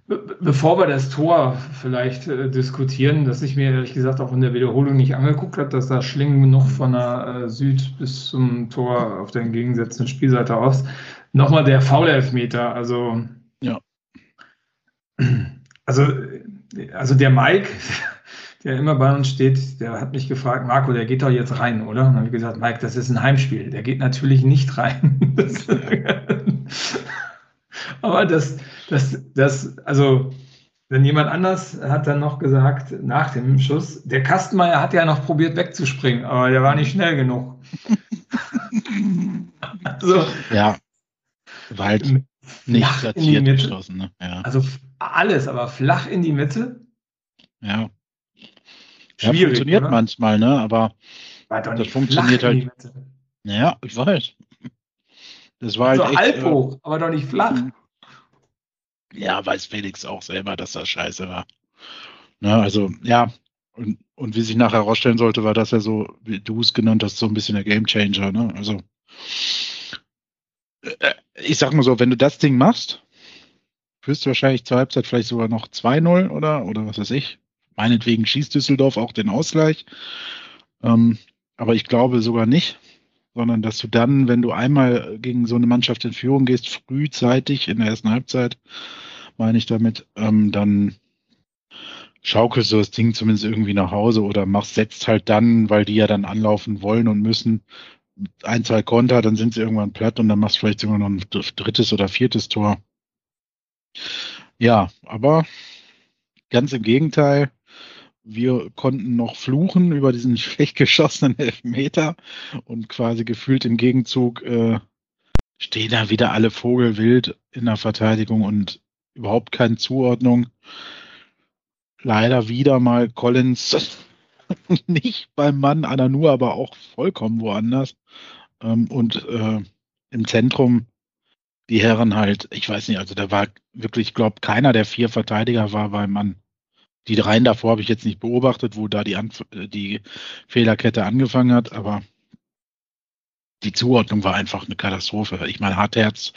Be bevor wir das Tor vielleicht äh, diskutieren, das ich mir ehrlich gesagt auch in der Wiederholung nicht angeguckt habe, dass da Schlingen genug von der äh, Süd bis zum Tor auf der entgegengesetzten Spielseite aus. Nochmal der Foul-Elfmeter, also. Ja. Also, also der Mike, der immer bei uns steht, der hat mich gefragt, Marco, der geht doch jetzt rein, oder? Und dann habe ich gesagt, Mike, das ist ein Heimspiel, der geht natürlich nicht rein. Das, aber das, das, das, also, wenn jemand anders hat dann noch gesagt, nach dem Schuss, der Kastenmeier hat ja noch probiert wegzuspringen, aber der war nicht schnell genug. also, ja, war halt nicht platziert geschlossen. Ne? Ja. Also alles, aber flach in die Mitte. Ja. Schwierig, ja, funktioniert oder? manchmal, ne? Aber das funktioniert halt. Ja, ich weiß. Das war halt. So echt, halb äh, hoch, äh, aber doch nicht flach. Hm. Ja, weiß Felix auch selber, dass das scheiße war. Ne, also, ja. Und, und wie sich nachher herausstellen sollte, war das ja so, wie du es genannt hast, so ein bisschen der Gamechanger, ne? Also. Äh, ich sag mal so, wenn du das Ding machst, führst du wahrscheinlich zur Halbzeit vielleicht sogar noch 2-0 oder, oder was weiß ich. Meinetwegen schießt Düsseldorf auch den Ausgleich. Ähm, aber ich glaube sogar nicht, sondern dass du dann, wenn du einmal gegen so eine Mannschaft in Führung gehst, frühzeitig in der ersten Halbzeit, meine ich damit, ähm, dann schaukelst du das Ding zumindest irgendwie nach Hause oder machst, setzt halt dann, weil die ja dann anlaufen wollen und müssen, ein, zwei Konter, dann sind sie irgendwann platt und dann machst du vielleicht sogar noch ein drittes oder viertes Tor. Ja, aber ganz im Gegenteil, wir konnten noch fluchen über diesen schlecht geschossenen Elfmeter und quasi gefühlt im Gegenzug äh, stehen da wieder alle Vogelwild in der Verteidigung und überhaupt keine Zuordnung. Leider wieder mal Collins nicht beim Mann, Ananu aber auch vollkommen woanders. Ähm, und äh, im Zentrum die Herren halt, ich weiß nicht, also da war wirklich, ich glaube, keiner der vier Verteidiger war beim Mann. Die dreien davor habe ich jetzt nicht beobachtet, wo da die, Anf die Fehlerkette angefangen hat, aber die Zuordnung war einfach eine Katastrophe. Ich meine, Hartherz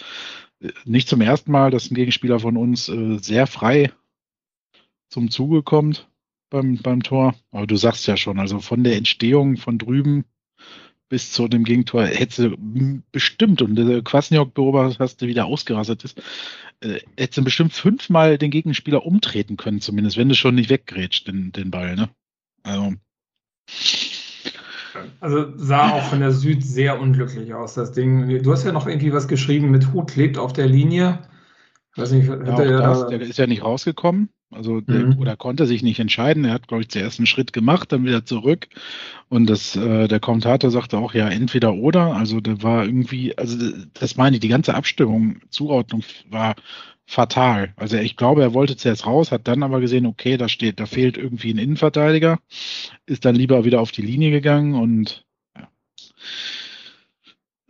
äh, nicht zum ersten Mal, dass ein Gegenspieler von uns äh, sehr frei zum Zuge kommt beim, beim Tor. Aber du sagst ja schon, also von der Entstehung von drüben bis zu dem Gegentor hätte du bestimmt, und der Kwasniok beobachtet hast, der wieder ausgerastet ist, äh, hätte bestimmt fünfmal den Gegenspieler umtreten können, zumindest, wenn du schon nicht weggrätscht, den, den Ball, ne? Also. Also sah auch von der Süd sehr unglücklich aus, das Ding. Du hast ja noch irgendwie was geschrieben mit Hut klebt auf der Linie. Ich weiß nicht, ja, das, der ist ja nicht rausgekommen. Also der, mhm. oder konnte sich nicht entscheiden. Er hat, glaube ich, zuerst einen Schritt gemacht, dann wieder zurück. Und das, äh, der Kommentator sagte auch, ja, entweder oder. Also der war irgendwie, also das meine ich, die ganze Abstimmung, Zuordnung war fatal. Also ich glaube, er wollte zuerst raus, hat dann aber gesehen, okay, da steht, da fehlt irgendwie ein Innenverteidiger, ist dann lieber wieder auf die Linie gegangen und ja.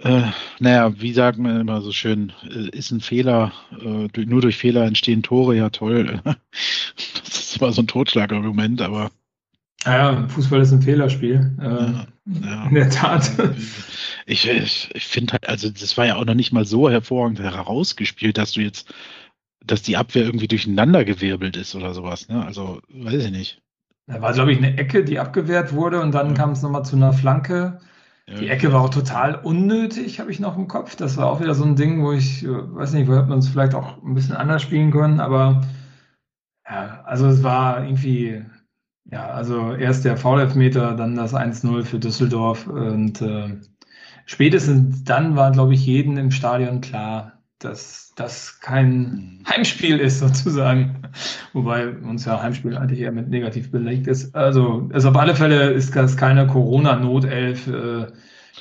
Äh, naja, wie sagt man immer so schön, äh, ist ein Fehler, äh, nur durch Fehler entstehen Tore, ja toll. das ist immer so ein Totschlagargument, aber. Ja, Fußball ist ein Fehlerspiel. Äh, ja, ja. In der Tat. Ich, ich, ich finde halt, also das war ja auch noch nicht mal so hervorragend herausgespielt, dass du jetzt, dass die Abwehr irgendwie durcheinandergewirbelt ist oder sowas. Ne? Also, weiß ich nicht. Da war, glaube ich, eine Ecke, die abgewehrt wurde und dann ja. kam es nochmal zu einer Flanke. Die Ecke war auch total unnötig, habe ich noch im Kopf. Das war auch wieder so ein Ding, wo ich, äh, weiß nicht, wo hätte man es vielleicht auch ein bisschen anders spielen können, aber ja, also es war irgendwie, ja, also erst der Foul-Elfmeter, dann das 1-0 für Düsseldorf und äh, spätestens dann war, glaube ich, jedem im Stadion klar, dass das kein Heimspiel ist, sozusagen. Wobei uns ja Heimspiel eigentlich eher mit negativ belegt ist. Also, also auf alle Fälle ist das keine Corona-Notelf, äh,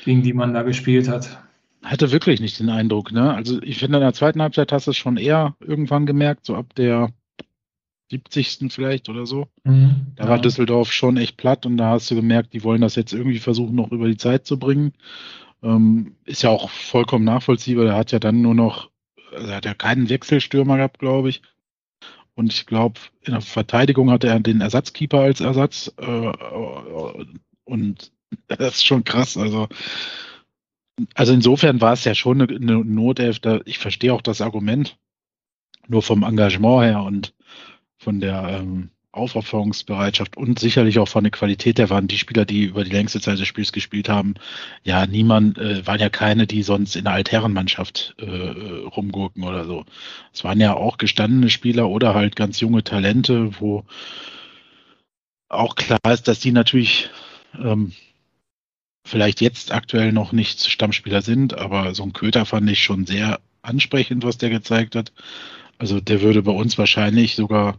gegen die man da gespielt hat. Hatte wirklich nicht den Eindruck, ne? Also ich finde, in der zweiten Halbzeit hast du es schon eher irgendwann gemerkt, so ab der 70. vielleicht oder so. Mhm, da ja. war Düsseldorf schon echt platt und da hast du gemerkt, die wollen das jetzt irgendwie versuchen, noch über die Zeit zu bringen. Ähm, ist ja auch vollkommen nachvollziehbar. Er hat ja dann nur noch, er hat ja keinen Wechselstürmer gehabt, glaube ich. Und ich glaube, in der Verteidigung hatte er den Ersatzkeeper als Ersatz. Äh, und das ist schon krass. Also, also insofern war es ja schon eine, eine Notelf. Ich verstehe auch das Argument. Nur vom Engagement her und von der ähm, Aufopferungsbereitschaft und sicherlich auch von der Qualität der waren die Spieler, die über die längste Zeit des Spiels gespielt haben. Ja, niemand, äh, waren ja keine, die sonst in der Altherrenmannschaft äh, rumgurken oder so. Es waren ja auch gestandene Spieler oder halt ganz junge Talente, wo auch klar ist, dass die natürlich ähm, vielleicht jetzt aktuell noch nicht Stammspieler sind, aber so ein Köter fand ich schon sehr ansprechend, was der gezeigt hat. Also der würde bei uns wahrscheinlich sogar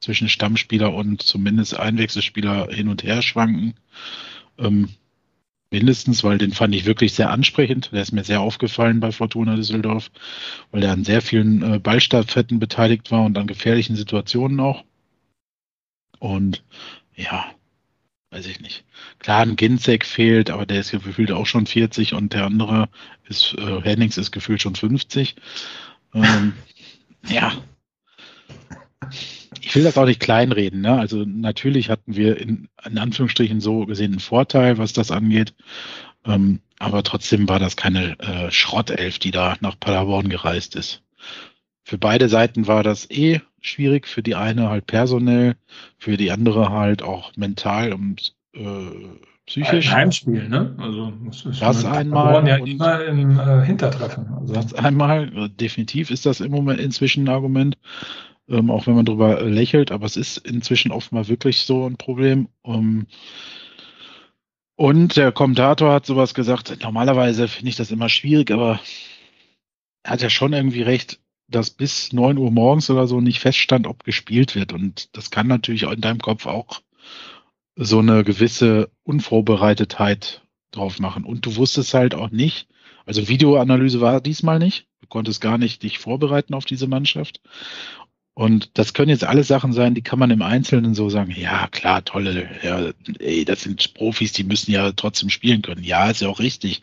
zwischen Stammspieler und zumindest Einwechselspieler hin und her schwanken. Ähm, mindestens, weil den fand ich wirklich sehr ansprechend. Der ist mir sehr aufgefallen bei Fortuna Düsseldorf, weil er an sehr vielen äh, Ballstaffetten beteiligt war und an gefährlichen Situationen auch. Und ja, weiß ich nicht. Klar, ein Ginzek fehlt, aber der ist gefühlt auch schon 40 und der andere ist, äh, Hennings ist gefühlt schon 50. Ähm, ja, ich will das auch nicht kleinreden. Ne? Also natürlich hatten wir in, in Anführungsstrichen so gesehen einen Vorteil, was das angeht. Ähm, aber trotzdem war das keine äh, Schrottelf, die da nach Paderborn gereist ist. Für beide Seiten war das eh schwierig. Für die eine halt personell, für die andere halt auch mental und äh, psychisch. Ein Heimspiel, ne? Also das einmal ja immer im äh, Hintertreffen. Also. Das einmal, definitiv ist das im Moment inzwischen ein Argument ähm, auch wenn man darüber lächelt, aber es ist inzwischen offenbar wirklich so ein Problem. Um, Und der Kommentator hat sowas gesagt, normalerweise finde ich das immer schwierig, aber er hat ja schon irgendwie recht, dass bis 9 Uhr morgens oder so nicht feststand, ob gespielt wird. Und das kann natürlich in deinem Kopf auch so eine gewisse Unvorbereitetheit drauf machen. Und du wusstest halt auch nicht, also Videoanalyse war diesmal nicht. Du konntest gar nicht dich vorbereiten auf diese Mannschaft. Und das können jetzt alles Sachen sein, die kann man im Einzelnen so sagen, ja klar, tolle, ja, ey, das sind Profis, die müssen ja trotzdem spielen können. Ja, ist ja auch richtig.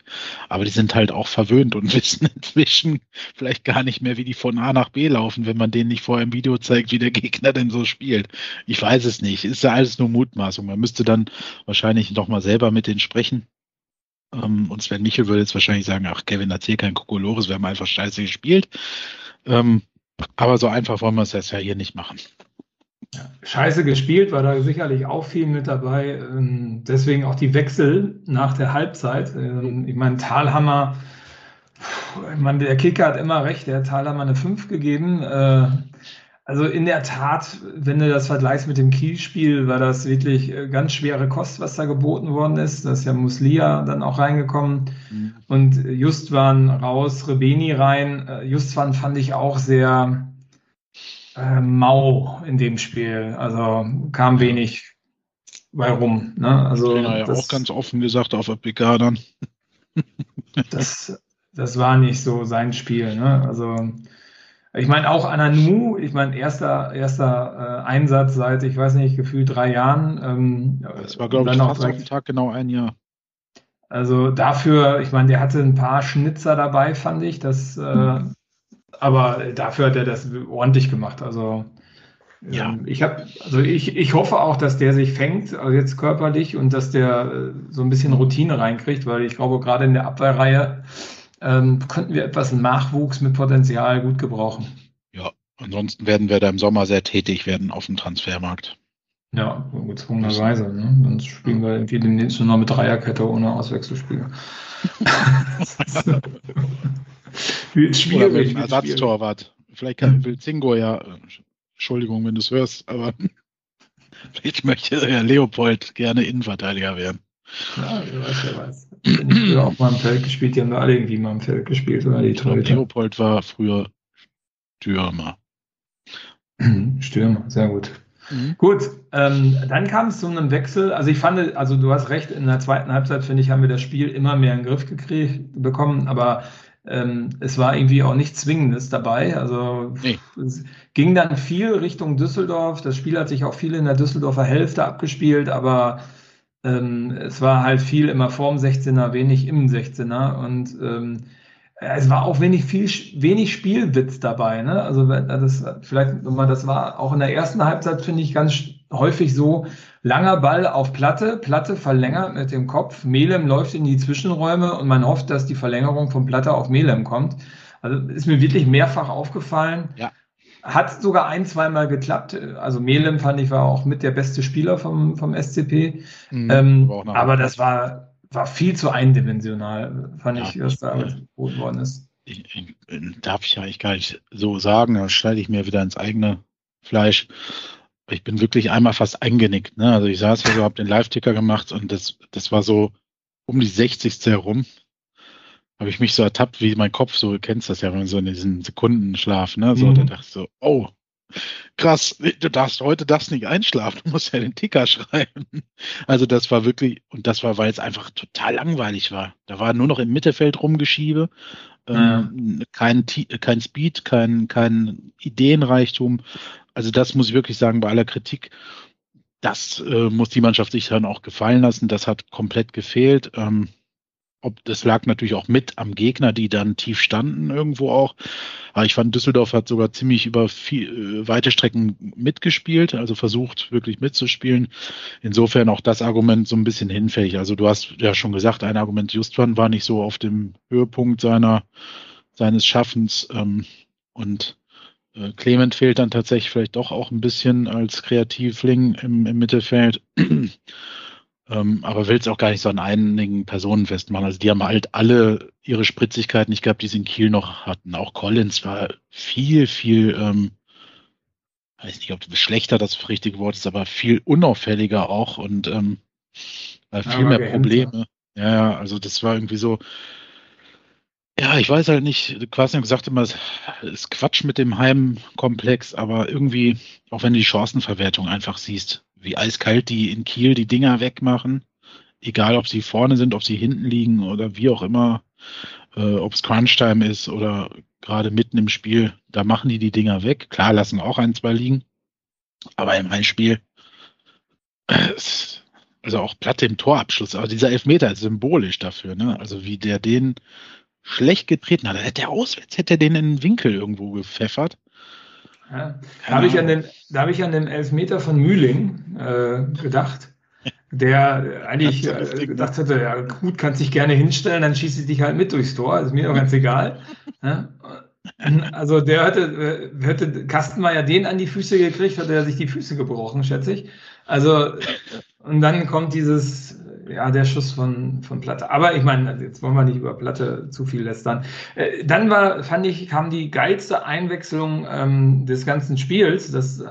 Aber die sind halt auch verwöhnt und wissen inzwischen vielleicht gar nicht mehr, wie die von A nach B laufen, wenn man denen nicht vorher im Video zeigt, wie der Gegner denn so spielt. Ich weiß es nicht. Ist ja alles nur Mutmaßung. Man müsste dann wahrscheinlich nochmal selber mit denen sprechen. Ähm, und Sven Michel würde jetzt wahrscheinlich sagen, ach, Kevin, erzähl kein Kokolores, wir haben einfach scheiße gespielt. Ähm, aber so einfach wollen wir es jetzt ja hier nicht machen. Scheiße gespielt war da sicherlich auch viel mit dabei. Ähm, deswegen auch die Wechsel nach der Halbzeit. Ähm, ich meine, Talhammer, ich meine, der Kicker hat immer recht, der hat Talhammer eine 5 gegeben. Äh, also in der Tat, wenn du das vergleichst mit dem Kielspiel, war das wirklich äh, ganz schwere Kost, was da geboten worden ist. Da ist ja Muslia dann auch reingekommen mhm. und Justwan raus, Rebeni rein. Äh, Justwan fand ich auch sehr äh, mau in dem Spiel. Also kam wenig bei rum. Ne? Also ja, das, auch ganz offen gesagt auf APK dann. das, das war nicht so sein Spiel. Ne? Also ich meine, auch Ananu, ich meine, erster, erster äh, Einsatz seit, ich weiß nicht, gefühlt drei Jahren. Ähm, das war, glaube ich, fast direkt, auf den Tag genau ein Jahr. Also dafür, ich meine, der hatte ein paar Schnitzer dabei, fand ich. Das, äh, aber dafür hat er das ordentlich gemacht. Also ähm, ja. ich habe, also ich, ich hoffe auch, dass der sich fängt, also jetzt körperlich und dass der äh, so ein bisschen Routine reinkriegt, weil ich glaube, gerade in der Abwehrreihe ähm, könnten wir etwas Nachwuchs mit Potenzial gut gebrauchen. Ja, ansonsten werden wir da im Sommer sehr tätig werden auf dem Transfermarkt. Ja, gezwungenerweise. Ne? Dann spielen wir irgendwie demnächst nur noch mit Dreierkette ohne Auswechselspieler. schwierig. Oder Ersatztorwart. Vielleicht kann, will Zingo ja, Entschuldigung, wenn du es hörst, aber vielleicht möchte Leopold gerne Innenverteidiger werden. Ja, wer weiß, wer weiß. Ich früher auch mal im Feld gespielt, die haben da alle irgendwie mal im Feld gespielt, oder die Torhüter. Leopold war früher Stürmer. Stürmer, sehr gut. Mhm. Gut, ähm, dann kam es zu einem Wechsel. Also ich fand, also du hast recht, in der zweiten Halbzeit, finde ich, haben wir das Spiel immer mehr in den Griff gekriegt, bekommen, aber ähm, es war irgendwie auch nichts Zwingendes dabei. Also nee. es ging dann viel Richtung Düsseldorf. Das Spiel hat sich auch viel in der Düsseldorfer Hälfte abgespielt, aber ähm, es war halt viel immer vorm 16er, wenig im 16er und ähm, es war auch wenig viel wenig Spielwitz dabei. Ne? Also das vielleicht nochmal, das war auch in der ersten Halbzeit finde ich ganz häufig so langer Ball auf Platte, Platte verlängert mit dem Kopf, Melem läuft in die Zwischenräume und man hofft, dass die Verlängerung von Platte auf Melem kommt. Also ist mir wirklich mehrfach aufgefallen. Ja. Hat sogar ein, zweimal geklappt. Also Melem fand ich war auch mit der beste Spieler vom, vom SCP. Mhm, ähm, aber das war, war viel zu eindimensional, fand ja, ich, was da geboten worden ist. Ich, ich, darf ich eigentlich gar nicht so sagen, da schneide ich mir wieder ins eigene Fleisch. Ich bin wirklich einmal fast eingenickt. Ne? Also ich saß hier so, habe den Live-Ticker gemacht und das, das war so um die 60. herum habe ich mich so ertappt, wie mein Kopf, so du kennst das ja, wenn man so in diesen Sekundenschlaf, ne? So, mhm. da dachte ich so, oh, krass, du darfst heute das nicht einschlafen, du musst ja den Ticker schreiben. Also das war wirklich, und das war, weil es einfach total langweilig war. Da war nur noch im Mittelfeld rumgeschiebe, mhm. ähm, kein, kein Speed, kein, kein Ideenreichtum. Also das muss ich wirklich sagen, bei aller Kritik, das äh, muss die Mannschaft sich dann auch gefallen lassen. Das hat komplett gefehlt. Ähm, ob das lag natürlich auch mit am Gegner, die dann tief standen irgendwo auch. Aber ich fand, Düsseldorf hat sogar ziemlich über viel, äh, weite Strecken mitgespielt, also versucht wirklich mitzuspielen. Insofern auch das Argument so ein bisschen hinfällig. Also du hast ja schon gesagt, ein Argument Justwan war nicht so auf dem Höhepunkt seiner seines Schaffens ähm, und äh, Clement fehlt dann tatsächlich vielleicht doch auch ein bisschen als Kreativling im, im Mittelfeld. Ähm, aber will es auch gar nicht so an einigen Personen festmachen. Also die haben halt alle ihre Spritzigkeit nicht gehabt, die sie in Kiel noch hatten. Auch Collins war viel, viel, ähm, weiß nicht, ob schlechter das richtige Wort ist, aber viel unauffälliger auch. Und ähm, Äh, viel mehr Probleme. Ja, ja, also das war irgendwie so. Ja, ich weiß halt nicht, quasi gesagt immer, es ist Quatsch mit dem Heimkomplex, aber irgendwie, auch wenn du die Chancenverwertung einfach siehst, wie eiskalt die in Kiel die Dinger wegmachen, egal ob sie vorne sind, ob sie hinten liegen oder wie auch immer, äh, ob es Crunch-Time ist oder gerade mitten im Spiel, da machen die die Dinger weg. Klar, lassen auch ein, zwei liegen, aber im Einspiel, äh, also auch Platte im Torabschluss, aber dieser Elfmeter ist symbolisch dafür, ne? Also wie der den schlecht getreten hat. Hätte er auswärts, hätte er den in den Winkel irgendwo gepfeffert. Ja, da habe ich, an den, da hab ich an den Elfmeter von Mühling äh, gedacht, der eigentlich äh, gedacht hätte, ja gut, kannst dich gerne hinstellen, dann schieße ich dich halt mit durchs Tor, ist mir doch ganz egal. Ja? Also der hätte, äh, hätte Kastenmeier den an die Füße gekriegt, hätte er sich die Füße gebrochen, schätze ich. Also und dann kommt dieses, ja, der Schuss von, von Platte. Aber ich meine, jetzt wollen wir nicht über Platte zu viel lästern. Äh, dann war, fand ich, kam die geilste Einwechslung ähm, des ganzen Spiels. Das,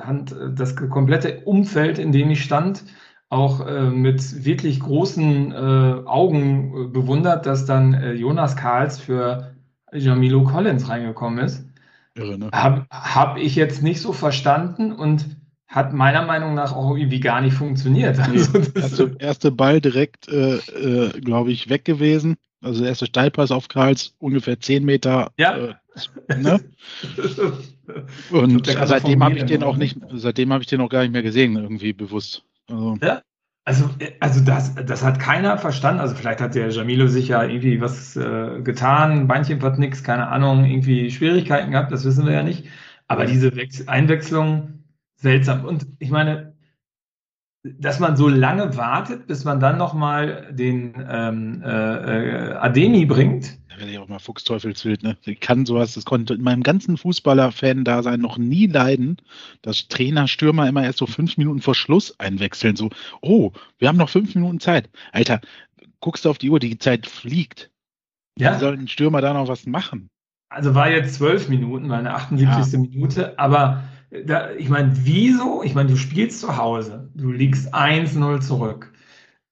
das komplette Umfeld, in dem ich stand, auch äh, mit wirklich großen äh, Augen äh, bewundert, dass dann äh, Jonas Karls für Jamilo Collins reingekommen ist. Irre, ne? Habe hab ich jetzt nicht so verstanden und hat meiner Meinung nach auch irgendwie gar nicht funktioniert. Also, nee, also erste Ball direkt, äh, äh, glaube ich, weg gewesen. Also der erste Steilpass auf Karls ungefähr 10 Meter. Ja. Äh, ne? Und seitdem habe ich den auch nicht, seitdem habe ich den auch gar nicht mehr gesehen, irgendwie bewusst. Also, ja, also, also das, das hat keiner verstanden. Also vielleicht hat der Jamilo sich ja irgendwie was äh, getan, Beinchen wird nix, keine Ahnung, irgendwie Schwierigkeiten gehabt, das wissen wir ja nicht. Aber diese Wechsel Einwechslung, seltsam. Und ich meine, dass man so lange wartet, bis man dann nochmal den ähm, äh, äh, Ademi bringt, da werde ich auch mal Fuchsteufelswild, ne? Ich kann sowas, das konnte in meinem ganzen Fußballer-Fan-Dasein noch nie leiden, dass Trainer, Stürmer immer erst so fünf Minuten vor Schluss einwechseln. So, oh, wir haben noch fünf Minuten Zeit. Alter, guckst du auf die Uhr, die Zeit fliegt. Ja. Wie soll ein Stürmer da noch was machen? Also war jetzt zwölf Minuten, meine 78. Ja. Minute, aber da, ich meine, wieso? Ich meine, du spielst zu Hause, du liegst 1-0 zurück.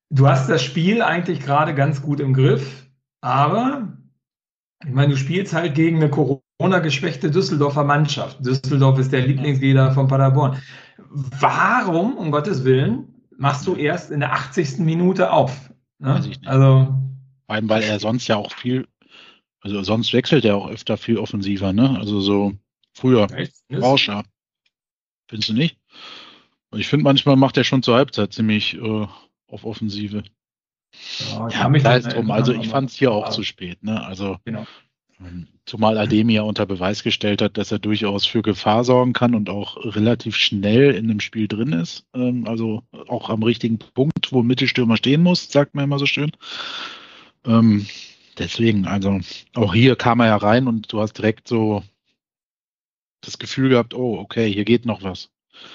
Du hast das Spiel eigentlich gerade ganz gut im Griff, aber ich meine, du spielst halt gegen eine Corona-geschwächte Düsseldorfer Mannschaft. Düsseldorf ist der Lieblingslieder von Paderborn. Warum, um Gottes Willen, machst du erst in der 80. Minute auf? Ne? Also, Vor allem, weil er sonst ja auch viel, also sonst wechselt er auch öfter viel offensiver, ne? Also so früher. Rauscher. Findest du nicht? Ich finde, manchmal macht er schon zur Halbzeit ziemlich äh, auf Offensive. Ja, ja mich da ist drum. Also ich fand es hier auch zu spät. Ne? Also genau. Ähm, zumal Ademi ja unter Beweis gestellt hat, dass er durchaus für Gefahr sorgen kann und auch relativ schnell in dem Spiel drin ist. Ähm, also auch am richtigen Punkt, wo Mittelstürmer stehen muss, sagt man immer so schön. Ähm, deswegen, also auch hier kam er ja rein und du hast direkt so das Gefühl gehabt, oh, okay, hier geht noch was.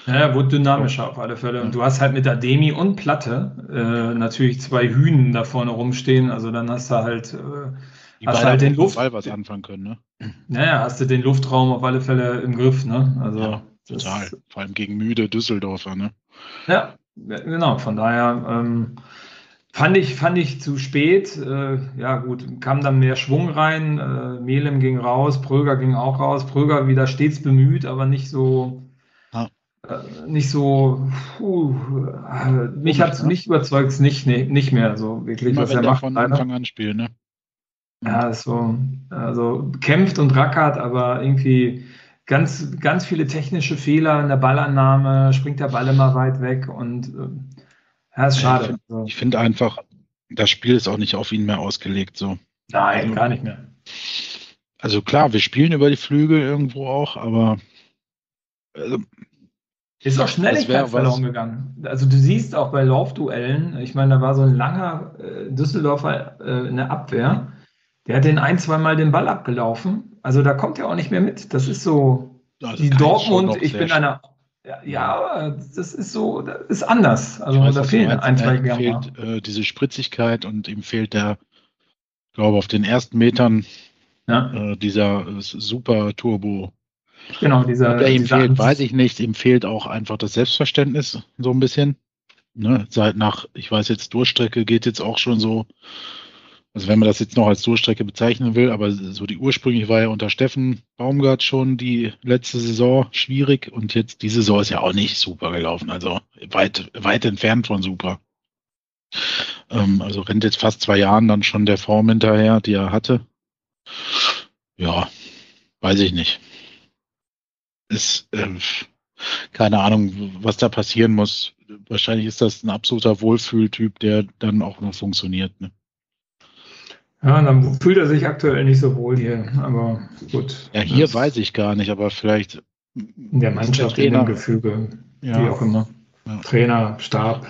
Ja, wurde dynamischer auf alle Fälle. Und du hast halt mit Ademi und Platte äh, natürlich zwei Hühnen da vorne rumstehen. Also dann hast du halt, äh, hast halt den Luft. was anfangen können, ne? Naja, hast du den Luftraum auf alle Fälle im Griff, ne? Also ja, total. Vor allem gegen müde Düsseldorfer, ne? Ja, genau. Von daher ähm, fand ich, fand ich zu spät. Äh, ja, gut, kam dann mehr Schwung rein. Äh, Melem ging raus, Pröger ging auch raus. Pröger wieder stets bemüht, aber nicht so nicht so, puh, mich hat es mich überzeugt, nicht, nee, nicht mehr so wirklich, Immer was er macht. Von Anfang an spielen, ne? Ja, so, also kämpft und rackert, aber irgendwie ganz, ganz viele technische Fehler in der Ballannahme, springt der Ball immer weit weg und äh, ja, ist schade. Ich finde find einfach, das Spiel ist auch nicht auf ihn mehr ausgelegt, so. Nein, also, gar nicht mehr. Also klar, wir spielen über die Flügel irgendwo auch, aber also, ist auch Schnelligkeit verloren gegangen. Also du siehst auch bei Laufduellen, ich meine, da war so ein langer äh, Düsseldorfer äh, in der Abwehr, der hat den ein, zwei Mal den Ball abgelaufen. Also da kommt er auch nicht mehr mit. Das ist so, also die Dortmund, ich bin einer, ja, das ist so, das ist anders. Also weiß, da fehlen ein, zwei Ihm fehlt äh, diese Spritzigkeit und ihm fehlt der, ich glaube, auf den ersten Metern ja. äh, dieser äh, super Turbo Genau, dieser. Der ihm fehlt, weiß ich nicht. Ihm fehlt auch einfach das Selbstverständnis, so ein bisschen. ne, seit nach, ich weiß jetzt, Durchstrecke geht jetzt auch schon so, also wenn man das jetzt noch als Durchstrecke bezeichnen will, aber so die ursprünglich war ja unter Steffen Baumgart schon die letzte Saison schwierig und jetzt die Saison ist ja auch nicht super gelaufen, also weit, weit entfernt von super. Ähm, also rennt jetzt fast zwei Jahren dann schon der Form hinterher, die er hatte. Ja, weiß ich nicht. Ist, äh, keine Ahnung, was da passieren muss. Wahrscheinlich ist das ein absoluter Wohlfühltyp, der dann auch noch funktioniert. Ne? Ja, dann fühlt er sich aktuell nicht so wohl hier, aber gut. Ja, hier das weiß ich gar nicht, aber vielleicht. In der Mannschaft, in dem Gefüge, ja. wie auch immer. Ja. Trainer, Stab.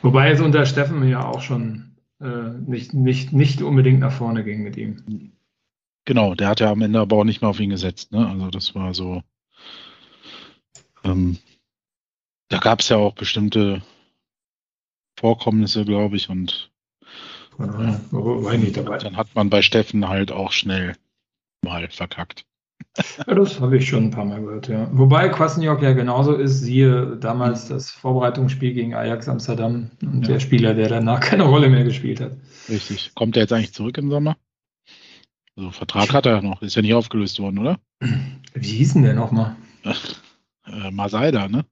Wobei es unter Steffen ja auch schon äh, nicht, nicht, nicht unbedingt nach vorne ging mit ihm. Genau, der hat ja am Ende aber auch nicht mehr auf ihn gesetzt. Ne? Also das war so. Ähm, da gab es ja auch bestimmte Vorkommnisse, glaube ich, und ja, war nicht dabei. Dann hat man bei Steffen halt auch schnell mal verkackt. Ja, das habe ich schon ein paar Mal gehört, ja. Wobei Kwasniok ja genauso ist, siehe damals das Vorbereitungsspiel gegen Ajax Amsterdam und ja. der Spieler, der danach keine Rolle mehr gespielt hat. Richtig. Kommt er jetzt eigentlich zurück im Sommer? Also Vertrag hat er noch, ist ja nicht aufgelöst worden, oder? Wie hieß denn der nochmal? Äh, Masaida, ne?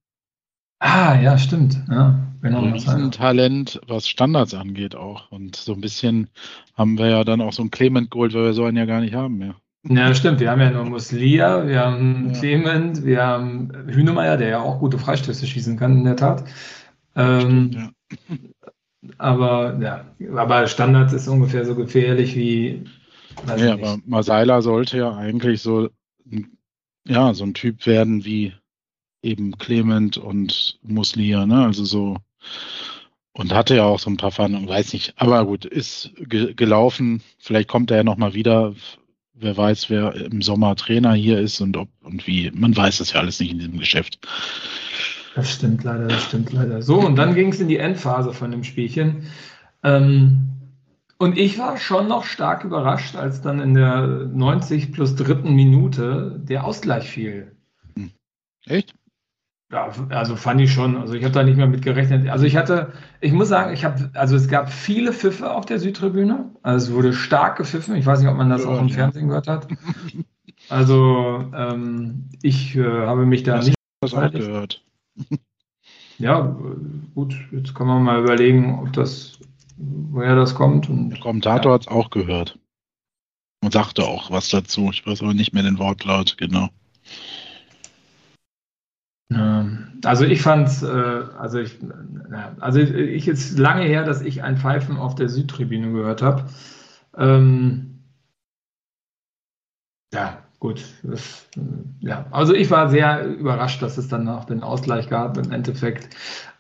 Ah, ja, stimmt. Ja, genau, ein Talent, was Standards angeht auch. Und so ein bisschen haben wir ja dann auch so ein Clement geholt, weil wir so einen ja gar nicht haben mehr. Ja, stimmt. Wir haben ja nur Muslia, wir haben ja. Clement, wir haben Hünemeyer, der ja auch gute Freistöße schießen kann, in der Tat. Ähm, stimmt, ja. Aber ja, aber Standards ist ungefähr so gefährlich wie. Ja, aber Masaila sollte ja eigentlich so, ja, so ein Typ werden wie eben Clement und Muslia, ne? Also so und hatte ja auch so ein paar Verhandlungen, weiß nicht. Aber gut, ist ge gelaufen. Vielleicht kommt er ja nochmal wieder. Wer weiß, wer im Sommer Trainer hier ist und ob und wie. Man weiß das ja alles nicht in diesem Geschäft. Das stimmt leider, das stimmt leider. So, und dann ging es in die Endphase von dem Spielchen. Ähm, und ich war schon noch stark überrascht, als dann in der 90 plus dritten Minute der Ausgleich fiel. Hm. Echt? Ja, also fand ich schon. Also ich habe da nicht mehr mit gerechnet. Also ich hatte, ich muss sagen, ich habe, also es gab viele Pfiffe auf der Südtribüne. Also es wurde stark gepfiffen. Ich weiß nicht, ob man das ja, auch im ja. Fernsehen gehört hat. Also ähm, ich äh, habe mich da das nicht. Das auch gehört. Ja, gut. Jetzt kann man mal überlegen, ob das, woher das kommt. Und, der Kommentator ja. hat es auch gehört und sagte auch was dazu. Ich weiß aber nicht mehr den Wortlaut genau. Also ich fand äh, also ich, also ich ist lange her, dass ich ein Pfeifen auf der Südtribüne gehört habe. Ähm, ja, gut. Das, ja, also ich war sehr überrascht, dass es dann auch den Ausgleich gab im Endeffekt.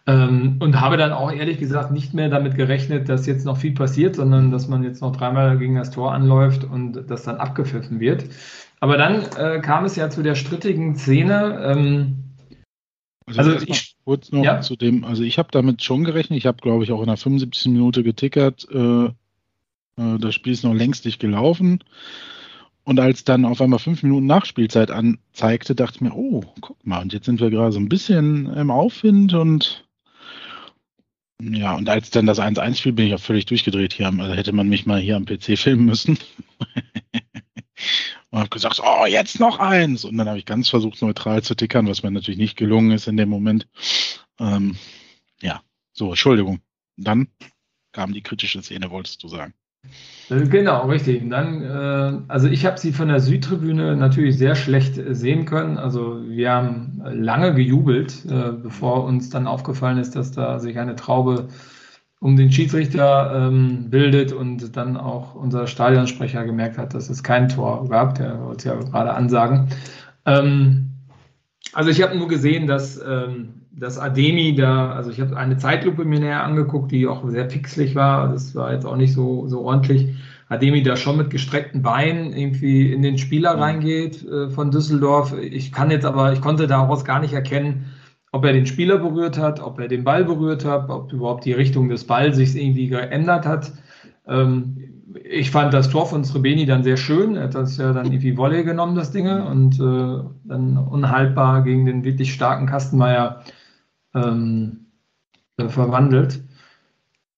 Ähm, und habe dann auch ehrlich gesagt nicht mehr damit gerechnet, dass jetzt noch viel passiert, sondern dass man jetzt noch dreimal gegen das Tor anläuft und das dann abgepfiffen wird. Aber dann äh, kam es ja zu der strittigen Szene. Ähm, also, also ich kurz noch ja? zu dem, also ich habe damit schon gerechnet, ich habe glaube ich auch in der 75. Minute getickert, äh, äh, das Spiel ist noch längst nicht gelaufen. Und als dann auf einmal fünf Minuten Nachspielzeit anzeigte, dachte ich mir, oh, guck mal, und jetzt sind wir gerade so ein bisschen im Aufwind und ja, und als dann das 1-1 fiel, bin ich auch völlig durchgedreht hier. Also hätte man mich mal hier am PC filmen müssen. und habe gesagt, oh, jetzt noch eins. Und dann habe ich ganz versucht, neutral zu tickern, was mir natürlich nicht gelungen ist in dem Moment. Ähm, ja, so, Entschuldigung. Dann kam die kritische Szene, wolltest du sagen. Äh, genau, richtig. Und dann, äh, also ich habe sie von der Südtribüne natürlich sehr schlecht sehen können. Also wir haben lange gejubelt, äh, bevor uns dann aufgefallen ist, dass da sich eine Traube um den Schiedsrichter ähm, bildet und dann auch unser Stadionsprecher gemerkt hat, dass es kein Tor gab. Der wollte ja gerade ansagen. Ähm, also ich habe nur gesehen, dass, ähm, dass Ademi da, also ich habe eine Zeitlupe mir näher angeguckt, die auch sehr pixelig war. Das war jetzt auch nicht so, so ordentlich. Ademi da schon mit gestreckten Beinen irgendwie in den Spieler mhm. reingeht äh, von Düsseldorf. Ich kann jetzt aber, ich konnte daraus gar nicht erkennen, ob er den Spieler berührt hat, ob er den Ball berührt hat, ob überhaupt die Richtung des Balls sich irgendwie geändert hat. Ähm, ich fand das Tor von Srebeni dann sehr schön. Er hat das ja dann irgendwie Volley genommen, das Ding, und äh, dann unhaltbar gegen den wirklich starken Kastenmeier ähm, äh, verwandelt.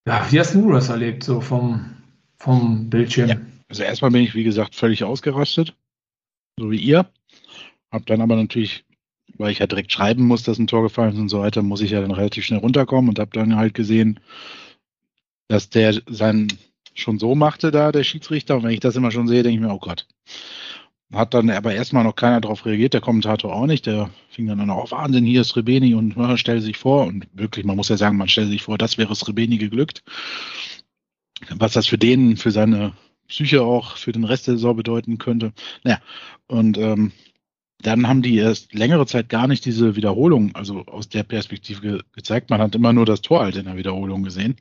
Ja, wie hast du das erlebt, so vom, vom Bildschirm? Ja, also erstmal bin ich, wie gesagt, völlig ausgerastet, so wie ihr. Hab dann aber natürlich, weil ich ja direkt schreiben muss, dass ein Tor gefallen ist und so weiter, muss ich ja dann relativ schnell runterkommen und habe dann halt gesehen, dass der sein schon so machte da, der Schiedsrichter. Und wenn ich das immer schon sehe, denke ich mir, oh Gott. Hat dann aber erstmal noch keiner darauf reagiert, der Kommentator auch nicht. Der fing dann an, oh Wahnsinn, hier ist Rebeni und oh, stell sich vor. Und wirklich, man muss ja sagen, man stellt sich vor, das wäre es Rebeni geglückt. Was das für den, für seine Psyche auch, für den Rest der Saison bedeuten könnte. Naja, und ähm, dann haben die erst längere Zeit gar nicht diese Wiederholung, also aus der Perspektive ge gezeigt. Man hat immer nur das Tor halt in der Wiederholung gesehen.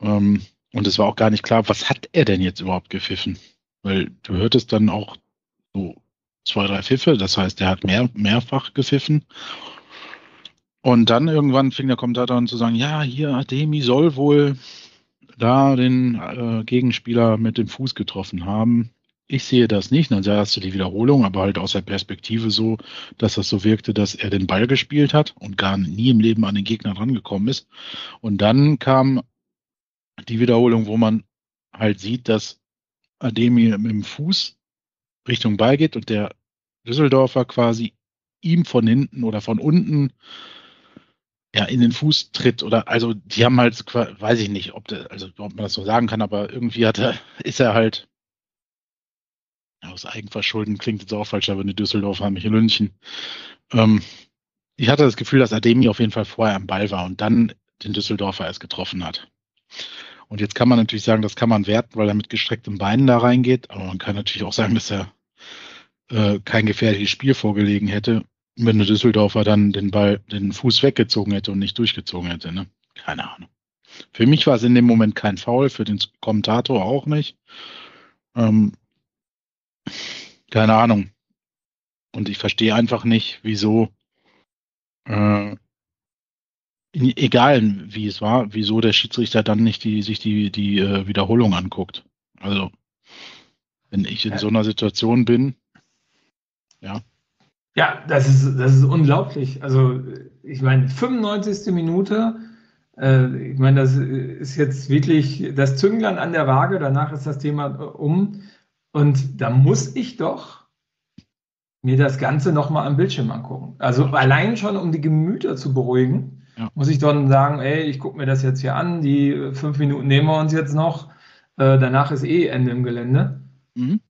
Ähm, und es war auch gar nicht klar, was hat er denn jetzt überhaupt gepfiffen? Weil du hörtest dann auch so zwei, drei Pfiffe, das heißt, er hat mehr, mehrfach gepfiffen. Und dann irgendwann fing der Kommentator an zu sagen, ja, hier, Ademi soll wohl da den äh, Gegenspieler mit dem Fuß getroffen haben. Ich sehe das nicht. Dann hast du die Wiederholung, aber halt aus der Perspektive so, dass das so wirkte, dass er den Ball gespielt hat und gar nie im Leben an den Gegner rangekommen ist. Und dann kam die Wiederholung, wo man halt sieht, dass Ademi mit dem Fuß Richtung Ball geht und der Düsseldorfer quasi ihm von hinten oder von unten ja, in den Fuß tritt oder also die haben halt, weiß ich nicht, ob, der, also, ob man das so sagen kann, aber irgendwie hat er, ist er halt aus Eigenverschulden klingt jetzt auch falsch, aber eine Düsseldorfer haben mich in München. Ähm, ich hatte das Gefühl, dass Ademi auf jeden Fall vorher am Ball war und dann den Düsseldorfer erst getroffen hat. Und jetzt kann man natürlich sagen, das kann man werten, weil er mit gestrecktem Beinen da reingeht. Aber man kann natürlich auch sagen, dass er äh, kein gefährliches Spiel vorgelegen hätte, wenn der Düsseldorfer dann den Ball, den Fuß weggezogen hätte und nicht durchgezogen hätte. Ne? Keine Ahnung. Für mich war es in dem Moment kein Foul, für den Kommentator auch nicht. Ähm, keine Ahnung. Und ich verstehe einfach nicht, wieso äh, egal wie es war, wieso der Schiedsrichter dann nicht die, sich die, die äh, Wiederholung anguckt. Also, wenn ich in so einer Situation bin, ja. Ja, das ist, das ist unglaublich. Also, ich meine, 95. Minute, äh, ich meine, das ist jetzt wirklich das Zünglein an der Waage, danach ist das Thema äh, um. Und da muss ich doch mir das Ganze nochmal am Bildschirm angucken. Also allein schon, um die Gemüter zu beruhigen ja. Muss ich dann sagen, ey, ich gucke mir das jetzt hier an, die fünf Minuten nehmen wir uns jetzt noch, äh, danach ist eh Ende im Gelände. Mhm.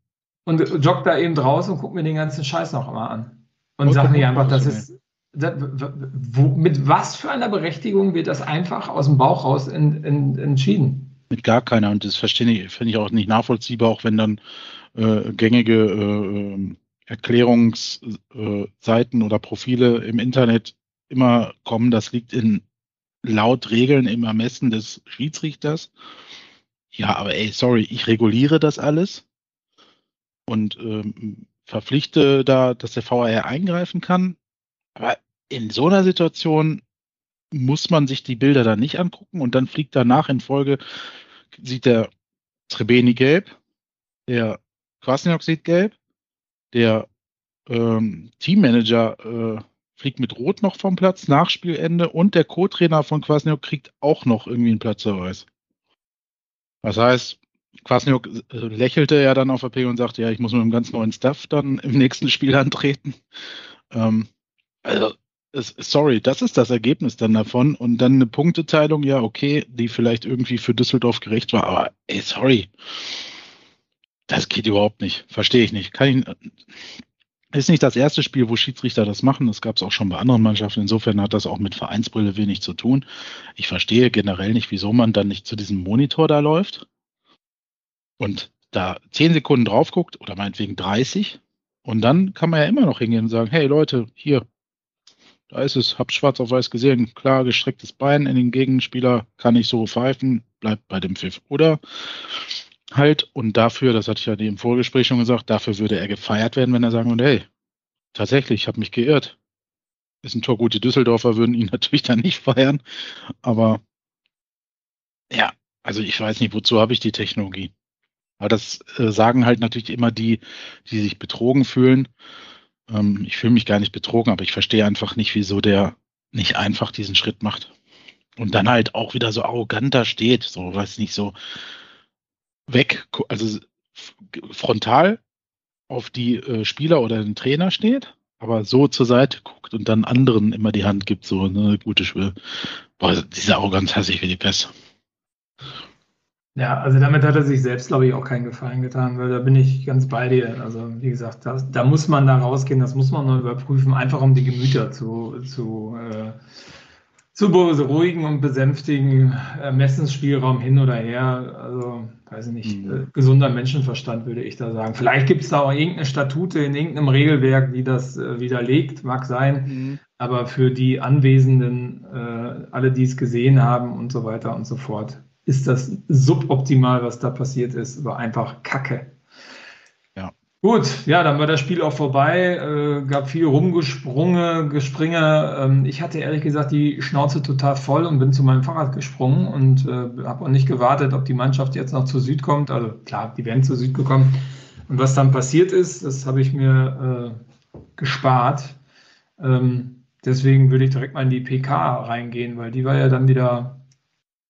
Und jogge da eben draußen und gucke mir den ganzen Scheiß noch mal an. Und sage mir einfach, das ist, das, wo, mit was für einer Berechtigung wird das einfach aus dem Bauch raus in, in, entschieden? Mit gar keiner. Und das verstehe ich, finde ich auch nicht nachvollziehbar, auch wenn dann äh, gängige äh, Erklärungsseiten oder Profile im Internet immer kommen, das liegt in laut Regeln im Ermessen des Schiedsrichters. Ja, aber ey, sorry, ich reguliere das alles und ähm, verpflichte da, dass der VAR eingreifen kann. Aber in so einer Situation muss man sich die Bilder dann nicht angucken und dann fliegt danach in Folge, sieht der Trebeni gelb, der Kwasniok sieht gelb, der ähm, Teammanager äh, fliegt mit Rot noch vom Platz, Nachspielende und der Co-Trainer von Kwasniok kriegt auch noch irgendwie einen Platzverweis. Das heißt, Kwasniok äh, lächelte ja dann auf der P und sagte, ja, ich muss mit einem ganz neuen Staff dann im nächsten Spiel antreten. Ähm, also, sorry, das ist das Ergebnis dann davon. Und dann eine Punkteteilung, ja, okay, die vielleicht irgendwie für Düsseldorf gerecht war, aber ey, sorry. Das geht überhaupt nicht. Verstehe ich nicht. Kann ich, ist nicht das erste Spiel, wo Schiedsrichter das machen. Das gab es auch schon bei anderen Mannschaften. Insofern hat das auch mit Vereinsbrille wenig zu tun. Ich verstehe generell nicht, wieso man dann nicht zu diesem Monitor da läuft und da zehn Sekunden drauf guckt oder meinetwegen 30. Und dann kann man ja immer noch hingehen und sagen, hey Leute, hier, da ist es, hab schwarz auf weiß gesehen, klar, gestrecktes Bein in den Gegenspieler, kann ich so pfeifen, bleibt bei dem Pfiff. Oder halt. Und dafür, das hatte ich ja im Vorgespräch schon gesagt, dafür würde er gefeiert werden, wenn er sagen würde, hey, tatsächlich, ich habe mich geirrt. Ist ein Tor gut. Die Düsseldorfer würden ihn natürlich dann nicht feiern. Aber ja, also ich weiß nicht, wozu habe ich die Technologie. Aber das äh, sagen halt natürlich immer die, die sich betrogen fühlen. Ähm, ich fühle mich gar nicht betrogen, aber ich verstehe einfach nicht, wieso der nicht einfach diesen Schritt macht. und dann halt auch wieder so arrogant da steht, so, weiß nicht, so weg, also frontal auf die äh, Spieler oder den Trainer steht, aber so zur Seite guckt und dann anderen immer die Hand gibt, so eine gute Schwür. Boah, diese Arroganz hasse ich wie die Pest. Ja, also damit hat er sich selbst, glaube ich, auch keinen Gefallen getan, weil da bin ich ganz bei dir. Also wie gesagt, das, da muss man da rausgehen, das muss man noch überprüfen, einfach um die Gemüter zu, zu, äh, zu beruhigen und besänftigen. Ermessensspielraum hin oder her. Also weiß ich nicht, mhm. äh, gesunder Menschenverstand, würde ich da sagen. Vielleicht gibt es da auch irgendeine Statute in irgendeinem Regelwerk, die das äh, widerlegt, mag sein. Mhm. Aber für die Anwesenden, äh, alle, die es gesehen haben und so weiter und so fort, ist das suboptimal, was da passiert ist, aber einfach Kacke. Gut, ja, dann war das Spiel auch vorbei. Äh, gab viel Rumgesprunge, Gespringe. Ähm, ich hatte ehrlich gesagt die Schnauze total voll und bin zu meinem Fahrrad gesprungen und äh, habe auch nicht gewartet, ob die Mannschaft jetzt noch zu Süd kommt. Also klar, die werden zu Süd gekommen. Und was dann passiert ist, das habe ich mir äh, gespart. Ähm, deswegen würde ich direkt mal in die PK reingehen, weil die war ja dann wieder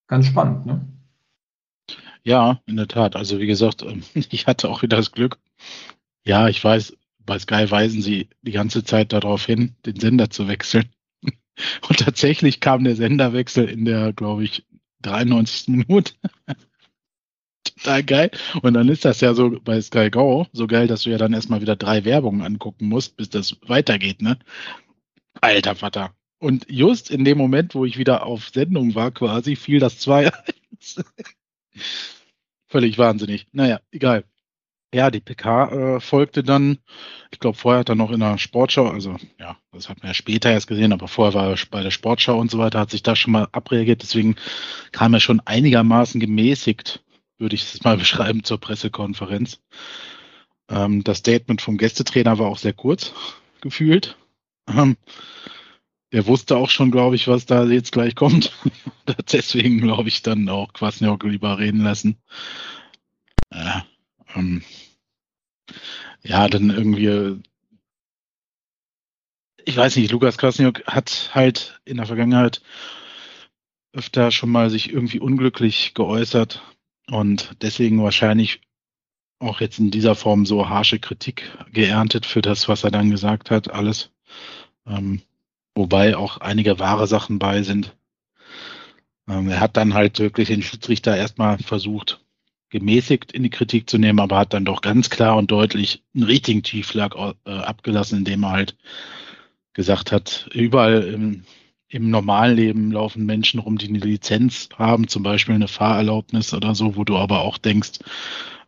ganz spannend. Ne? Ja, in der Tat. Also wie gesagt, ich hatte auch wieder das Glück, ja, ich weiß, bei Sky weisen sie die ganze Zeit darauf hin, den Sender zu wechseln. Und tatsächlich kam der Senderwechsel in der, glaube ich, 93. Minute. Total geil. Und dann ist das ja so bei Sky Go so geil, dass du ja dann erstmal wieder drei Werbungen angucken musst, bis das weitergeht, ne? Alter Vater. Und just in dem Moment, wo ich wieder auf Sendung war, quasi, fiel das 2 Völlig wahnsinnig. Naja, egal. Ja, die PK äh, folgte dann. Ich glaube, vorher hat er noch in der Sportschau, also ja, das hat man ja später erst gesehen, aber vorher war er bei der Sportschau und so weiter, hat sich da schon mal abreagiert. Deswegen kam er schon einigermaßen gemäßigt, würde ich es mal beschreiben, zur Pressekonferenz. Ähm, das Statement vom Gästetrainer war auch sehr kurz gefühlt. Ähm, der wusste auch schon, glaube ich, was da jetzt gleich kommt. Deswegen, glaube ich, dann auch Kwasniok lieber reden lassen. Ja, ähm, ja, dann irgendwie, ich weiß nicht, Lukas Krasniok hat halt in der Vergangenheit öfter schon mal sich irgendwie unglücklich geäußert und deswegen wahrscheinlich auch jetzt in dieser Form so harsche Kritik geerntet für das, was er dann gesagt hat, alles. Ähm, wobei auch einige wahre Sachen bei sind. Ähm, er hat dann halt wirklich den Schiedsrichter erstmal versucht, gemäßigt in die Kritik zu nehmen, aber hat dann doch ganz klar und deutlich einen richtigen Tiefschlag äh, abgelassen, indem er halt gesagt hat, überall im, im normalen Leben laufen Menschen rum, die eine Lizenz haben, zum Beispiel eine Fahrerlaubnis oder so, wo du aber auch denkst,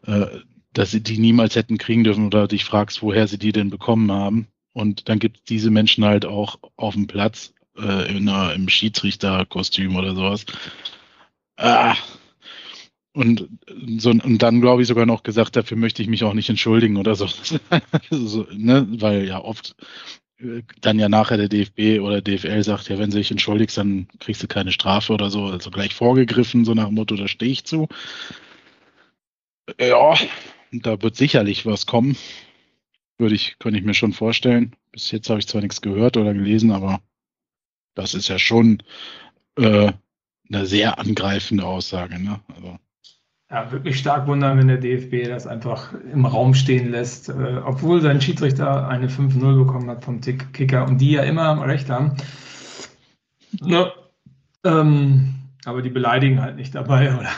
äh, dass sie die niemals hätten kriegen dürfen oder dich fragst, woher sie die denn bekommen haben. Und dann gibt es diese Menschen halt auch auf dem Platz äh, in einer, im Schiedsrichterkostüm oder sowas. Ah, und, so, und dann, glaube ich, sogar noch gesagt, dafür möchte ich mich auch nicht entschuldigen oder so. so ne? Weil ja oft äh, dann ja nachher der DFB oder DFL sagt, ja, wenn du dich entschuldigst, dann kriegst du keine Strafe oder so. Also gleich vorgegriffen, so nach dem Motto, da stehe ich zu. Ja, da wird sicherlich was kommen. Würde ich, könnte ich mir schon vorstellen. Bis jetzt habe ich zwar nichts gehört oder gelesen, aber das ist ja schon äh, eine sehr angreifende Aussage. Ne? Also, ja, wirklich stark wundern, wenn der DFB das einfach im Raum stehen lässt, äh, obwohl sein Schiedsrichter eine 5-0 bekommen hat vom Tick Kicker und die ja immer recht haben. Ja, ähm, aber die beleidigen halt nicht dabei, oder?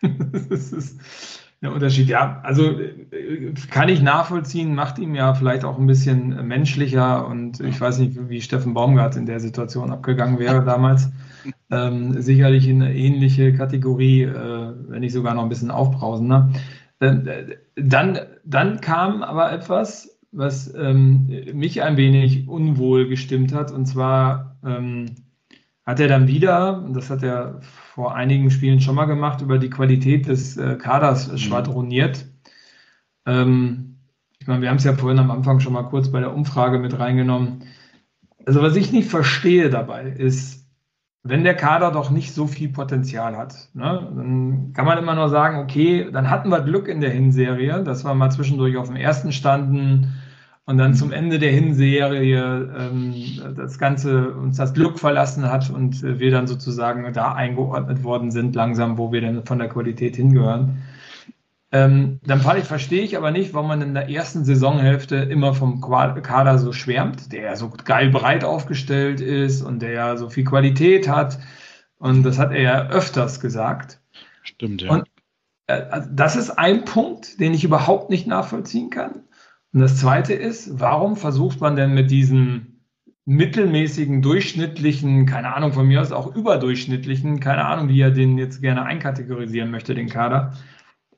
das ist der Unterschied. Ja, also äh, kann ich nachvollziehen, macht ihm ja vielleicht auch ein bisschen menschlicher und ich weiß nicht, wie Steffen Baumgart in der Situation abgegangen wäre damals ähm, sicherlich in eine ähnliche Kategorie, äh, wenn nicht sogar noch ein bisschen aufbrausender. Äh, dann, dann kam aber etwas, was ähm, mich ein wenig unwohl gestimmt hat, und zwar ähm, hat er dann wieder, und das hat er vor einigen Spielen schon mal gemacht, über die Qualität des äh, Kaders mhm. schwadroniert. Ähm, ich meine, wir haben es ja vorhin am Anfang schon mal kurz bei der Umfrage mit reingenommen. Also was ich nicht verstehe dabei ist, wenn der Kader doch nicht so viel Potenzial hat, ne, dann kann man immer nur sagen, okay, dann hatten wir Glück in der Hinserie, dass wir mal zwischendurch auf dem ersten standen, und dann zum Ende der Hinserie ähm, das Ganze uns das Glück verlassen hat und äh, wir dann sozusagen da eingeordnet worden sind, langsam, wo wir dann von der Qualität hingehören. Ähm, dann verstehe ich aber nicht, warum man in der ersten Saisonhälfte immer vom Kader so schwärmt, der ja so geil breit aufgestellt ist und der ja so viel Qualität hat. Und das hat er ja öfters gesagt. Stimmt, ja. Und äh, also das ist ein Punkt, den ich überhaupt nicht nachvollziehen kann. Und das Zweite ist, warum versucht man denn mit diesen mittelmäßigen, durchschnittlichen, keine Ahnung, von mir aus auch überdurchschnittlichen, keine Ahnung, wie er den jetzt gerne einkategorisieren möchte, den Kader,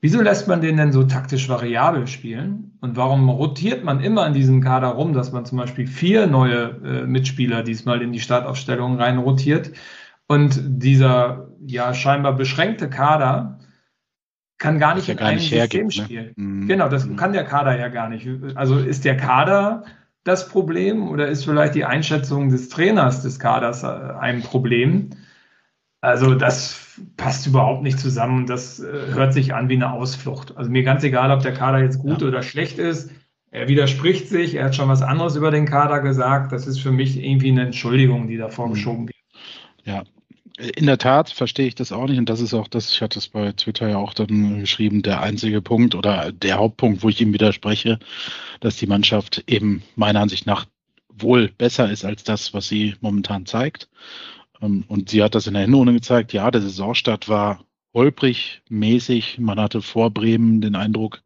Wieso lässt man den denn so taktisch variabel spielen? Und warum rotiert man immer in diesem Kader rum, dass man zum Beispiel vier neue äh, Mitspieler diesmal in die Startaufstellung rein rotiert? Und dieser ja scheinbar beschränkte Kader kann gar nicht in gar einem nicht System hergibt, ne? spielen. Mhm. Genau, das Mhm. kann der Kader ja gar nicht. Also ist der Kader das Problem oder ist vielleicht die Einschätzung des Trainers des Kaders äh, ein Problem? Also das passt überhaupt nicht zusammen. Das äh, hört sich an wie eine Ausflucht. Also mir ganz egal, ob der Kader jetzt gut Ja. oder schlecht ist. Er widerspricht sich. Er hat schon was anderes über den Kader gesagt. Das ist für mich irgendwie eine Entschuldigung, die da vorgeschoben wird. Ja, in der Tat verstehe ich das auch nicht und das ist auch das, ich hatte es bei Twitter ja auch dann geschrieben, der einzige Punkt oder der Hauptpunkt, wo ich ihm widerspreche, dass die Mannschaft eben meiner Ansicht nach wohl besser ist als das, was sie momentan zeigt. Ähm, Und sie hat das in der Hinrunde gezeigt. Ja, der Saisonstart war holprig, mäßig. Man hatte vor Bremen den Eindruck,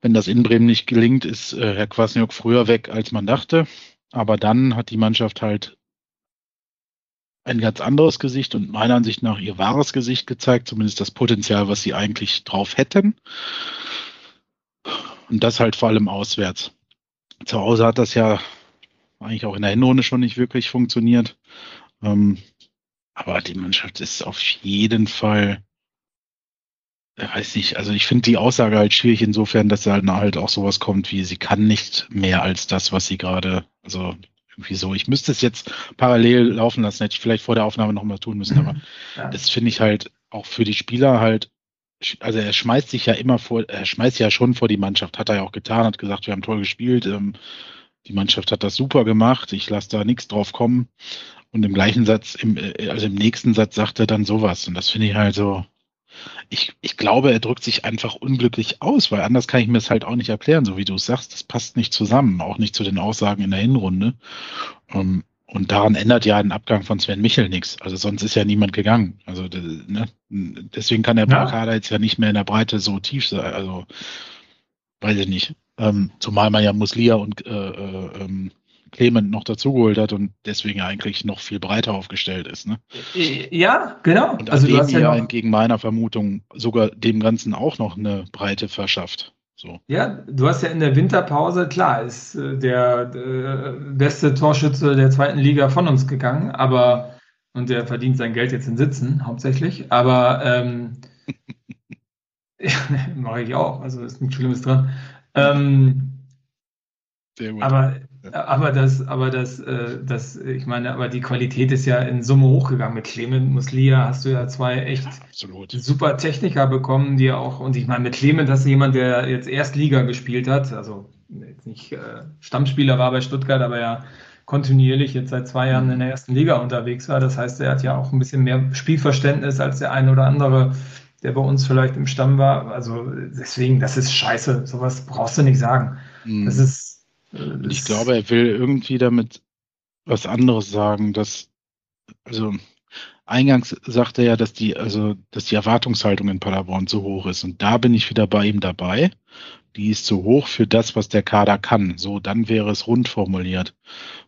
wenn das in Bremen nicht gelingt, ist äh, Herr Kwasniok früher weg, als man dachte. Aber dann hat die Mannschaft halt ein ganz anderes Gesicht und meiner Ansicht nach ihr wahres Gesicht gezeigt, zumindest das Potenzial, was sie eigentlich drauf hätten. Und das halt vor allem auswärts. Zu Hause hat das ja eigentlich auch in der Hinrunde schon nicht wirklich funktioniert. Ähm, aber die Mannschaft ist auf jeden Fall, ich weiß nicht, also ich finde die Aussage halt schwierig insofern, dass da halt, halt auch sowas kommt wie, sie kann nicht mehr als das, was sie gerade, also irgendwie so. Ich müsste es jetzt parallel laufen lassen, hätte ich vielleicht vor der Aufnahme nochmal tun müssen, aber Ja. das finde ich halt auch für die Spieler halt, also er schmeißt sich ja immer vor, er schmeißt ja schon vor die Mannschaft, hat er ja auch getan, hat gesagt, wir haben toll gespielt, ähm, die Mannschaft hat das super gemacht, ich lasse da nichts drauf kommen. Und im gleichen Satz, im, äh, also im nächsten Satz sagt er dann sowas. Und das finde ich halt so, ich, ich glaube, er drückt sich einfach unglücklich aus, weil anders kann ich mir es halt auch nicht erklären, so wie du es sagst, das passt nicht zusammen, auch nicht zu den Aussagen in der Hinrunde. Ähm, und daran ändert ja ein Abgang von Sven Michel nichts. Also sonst ist ja niemand gegangen. Also ne? deswegen kann der Ja. Kader jetzt ja nicht mehr in der Breite so tief sein. Also weiß ich nicht. Ähm, zumal man ja Muslia und äh, äh, ähm, Clement noch dazugeholt hat und deswegen ja eigentlich noch viel breiter aufgestellt ist. Ne? Ja, genau. Und also du Ademi hast ja ja entgegen meiner Vermutung sogar dem Ganzen auch noch eine Breite verschafft. So. Ja, du hast ja in der Winterpause, klar, ist äh, der äh, beste Torschütze der zweiten Liga von uns gegangen, aber und der verdient sein Geld jetzt in Sitzen hauptsächlich, aber ähm, mache ich auch, also ist nichts Schlimmes dran. Ähm, Sehr gut. aber aber das, aber das, äh, das, ich meine, aber die Qualität ist ja in Summe hochgegangen. Mit Clement Muslia hast du ja zwei echt Absolut. super Techniker bekommen, die auch, und ich meine, mit Clement hast du jemand, der jetzt Erstliga gespielt hat, also jetzt nicht äh, Stammspieler war bei Stuttgart, aber ja kontinuierlich jetzt seit zwei Jahren in der ersten Liga unterwegs war. Das heißt, er hat ja auch ein bisschen mehr Spielverständnis als der ein oder andere, der bei uns vielleicht im Stamm war. Also deswegen, das ist scheiße. Sowas brauchst du nicht sagen. Mhm. Das ist. Äh, Und ich das- glaube, er will irgendwie damit was anderes sagen, dass, also eingangs sagte er ja, dass die, also, dass die Erwartungshaltung in Paderborn zu hoch ist. Und da bin ich wieder bei ihm dabei. Die ist zu hoch für das, was der Kader kann. So, dann wäre es rund formuliert.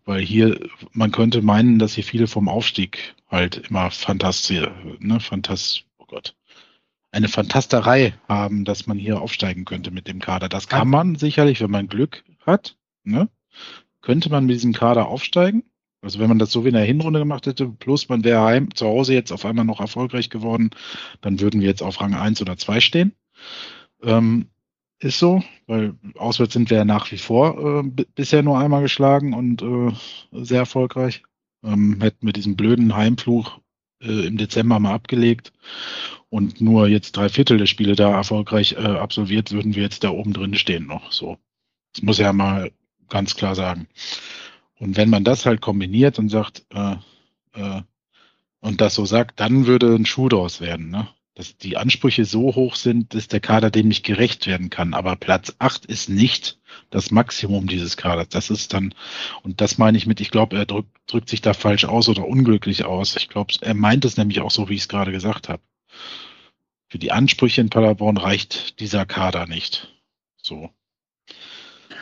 Weil hier, man könnte meinen, dass hier viele vom Aufstieg halt immer fantastisch, ne, fantast, oh Gott, eine Fantasterei haben, dass man hier aufsteigen könnte mit dem Kader. Das kann man sicherlich, wenn man Glück hat, ne? Könnte man mit diesem Kader aufsteigen? Also wenn man das so wie in der Hinrunde gemacht hätte, plus man wäre heim, zu Hause jetzt auf einmal noch erfolgreich geworden, dann würden wir jetzt auf Rang 1 oder 2 stehen. Ähm, ist so, weil auswärts sind wir ja nach wie vor äh, bisher nur einmal geschlagen und äh, sehr erfolgreich. Ähm, hätten wir diesen blöden Heimfluch äh, im Dezember mal abgelegt und nur jetzt drei Viertel der Spiele da erfolgreich äh, absolviert, würden wir jetzt da oben drin stehen noch. So. Das muss ja mal ganz klar sagen. Und wenn man das halt kombiniert und sagt, äh, äh, und das so sagt, dann würde ein Schuh draus werden, ne? Dass die Ansprüche so hoch sind, dass der Kader dem nicht gerecht werden kann. Aber Platz 8 ist nicht das Maximum dieses Kaders. Das ist dann, und das meine ich mit, ich glaube, er drückt, drückt sich da falsch aus oder unglücklich aus. Ich glaube, er meint es nämlich auch so, wie ich es gerade gesagt habe. Für die Ansprüche in Paderborn reicht dieser Kader nicht. So.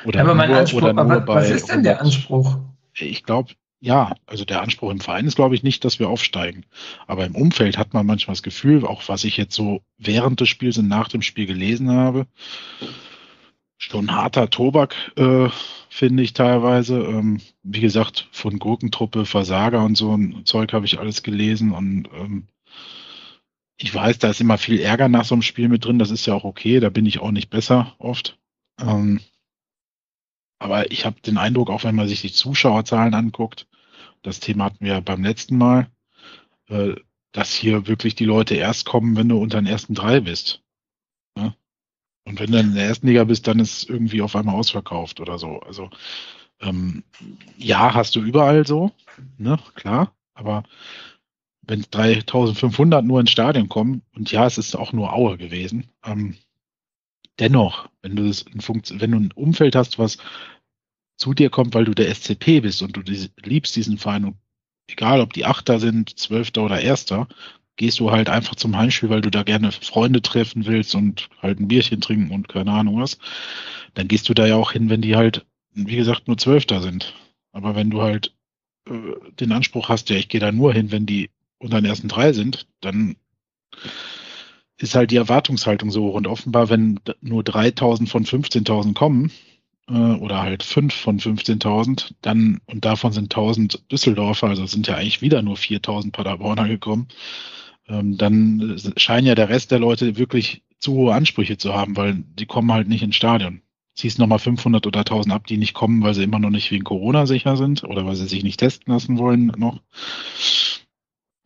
Oder aber mein nur, Anspruch, oder nur aber was ist denn der Anspruch? Ich glaube, ja, also der Anspruch im Verein ist, glaube ich, nicht, dass wir aufsteigen. Aber im Umfeld hat man manchmal das Gefühl, auch was ich jetzt so während des Spiels und nach dem Spiel gelesen habe, schon harter Tobak, äh, finde ich teilweise. Ähm, wie gesagt, von Gurkentruppe, Versager und so ein Zeug habe ich alles gelesen und ähm, ich weiß, da ist immer viel Ärger nach so einem Spiel mit drin. Das ist ja auch okay, da bin ich auch nicht besser oft. Ähm, aber ich habe den Eindruck, auch wenn man sich die Zuschauerzahlen anguckt, das Thema hatten wir beim letzten Mal, äh, dass hier wirklich die Leute erst kommen, wenn du unter den ersten drei bist. Ne? Und wenn du in der ersten Liga bist, dann ist irgendwie auf einmal ausverkauft oder so. Also ähm, ja, hast du überall so, ne, klar, aber wenn 3500 nur ins Stadion kommen, und ja, es ist auch nur Aue gewesen, ähm, dennoch, wenn du, wenn du ein Umfeld hast, was zu dir kommt, weil du der SCP bist und du liebst diesen Verein und egal ob die Achter sind, Zwölfter oder Erster, gehst du halt einfach zum Heimspiel, weil du da gerne Freunde treffen willst und halt ein Bierchen trinken und keine Ahnung was, dann gehst du da ja auch hin, wenn die halt, wie gesagt, nur Zwölfter sind. Aber wenn du halt äh, den Anspruch hast, ja, ich gehe da nur hin, wenn die unter den ersten drei sind, dann ist halt die Erwartungshaltung so hoch. Und offenbar, wenn nur 3000 von 15.000 kommen, äh, oder halt 5 von 15.000, dann, und davon sind 1000 Düsseldorfer, also sind ja eigentlich wieder nur 4000 Paderborner gekommen, ähm, dann scheinen ja der Rest der Leute wirklich zu hohe Ansprüche zu haben, weil die kommen halt nicht ins Stadion. Ziehst nochmal 500 oder 1000 ab, die nicht kommen, weil sie immer noch nicht wegen Corona sicher sind oder weil sie sich nicht testen lassen wollen noch.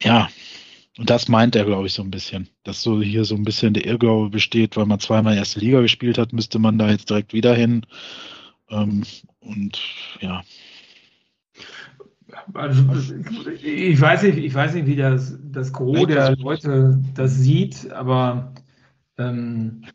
Ja, und das meint er, glaube ich, so ein bisschen. Dass so hier so ein bisschen der Irrglaube besteht, weil man zweimal erste Liga gespielt hat, müsste man da jetzt direkt wieder hin. Ähm, und ja. Also, ich weiß nicht, ich weiß nicht, wie das, das Gros der Leute das sieht, aber ähm,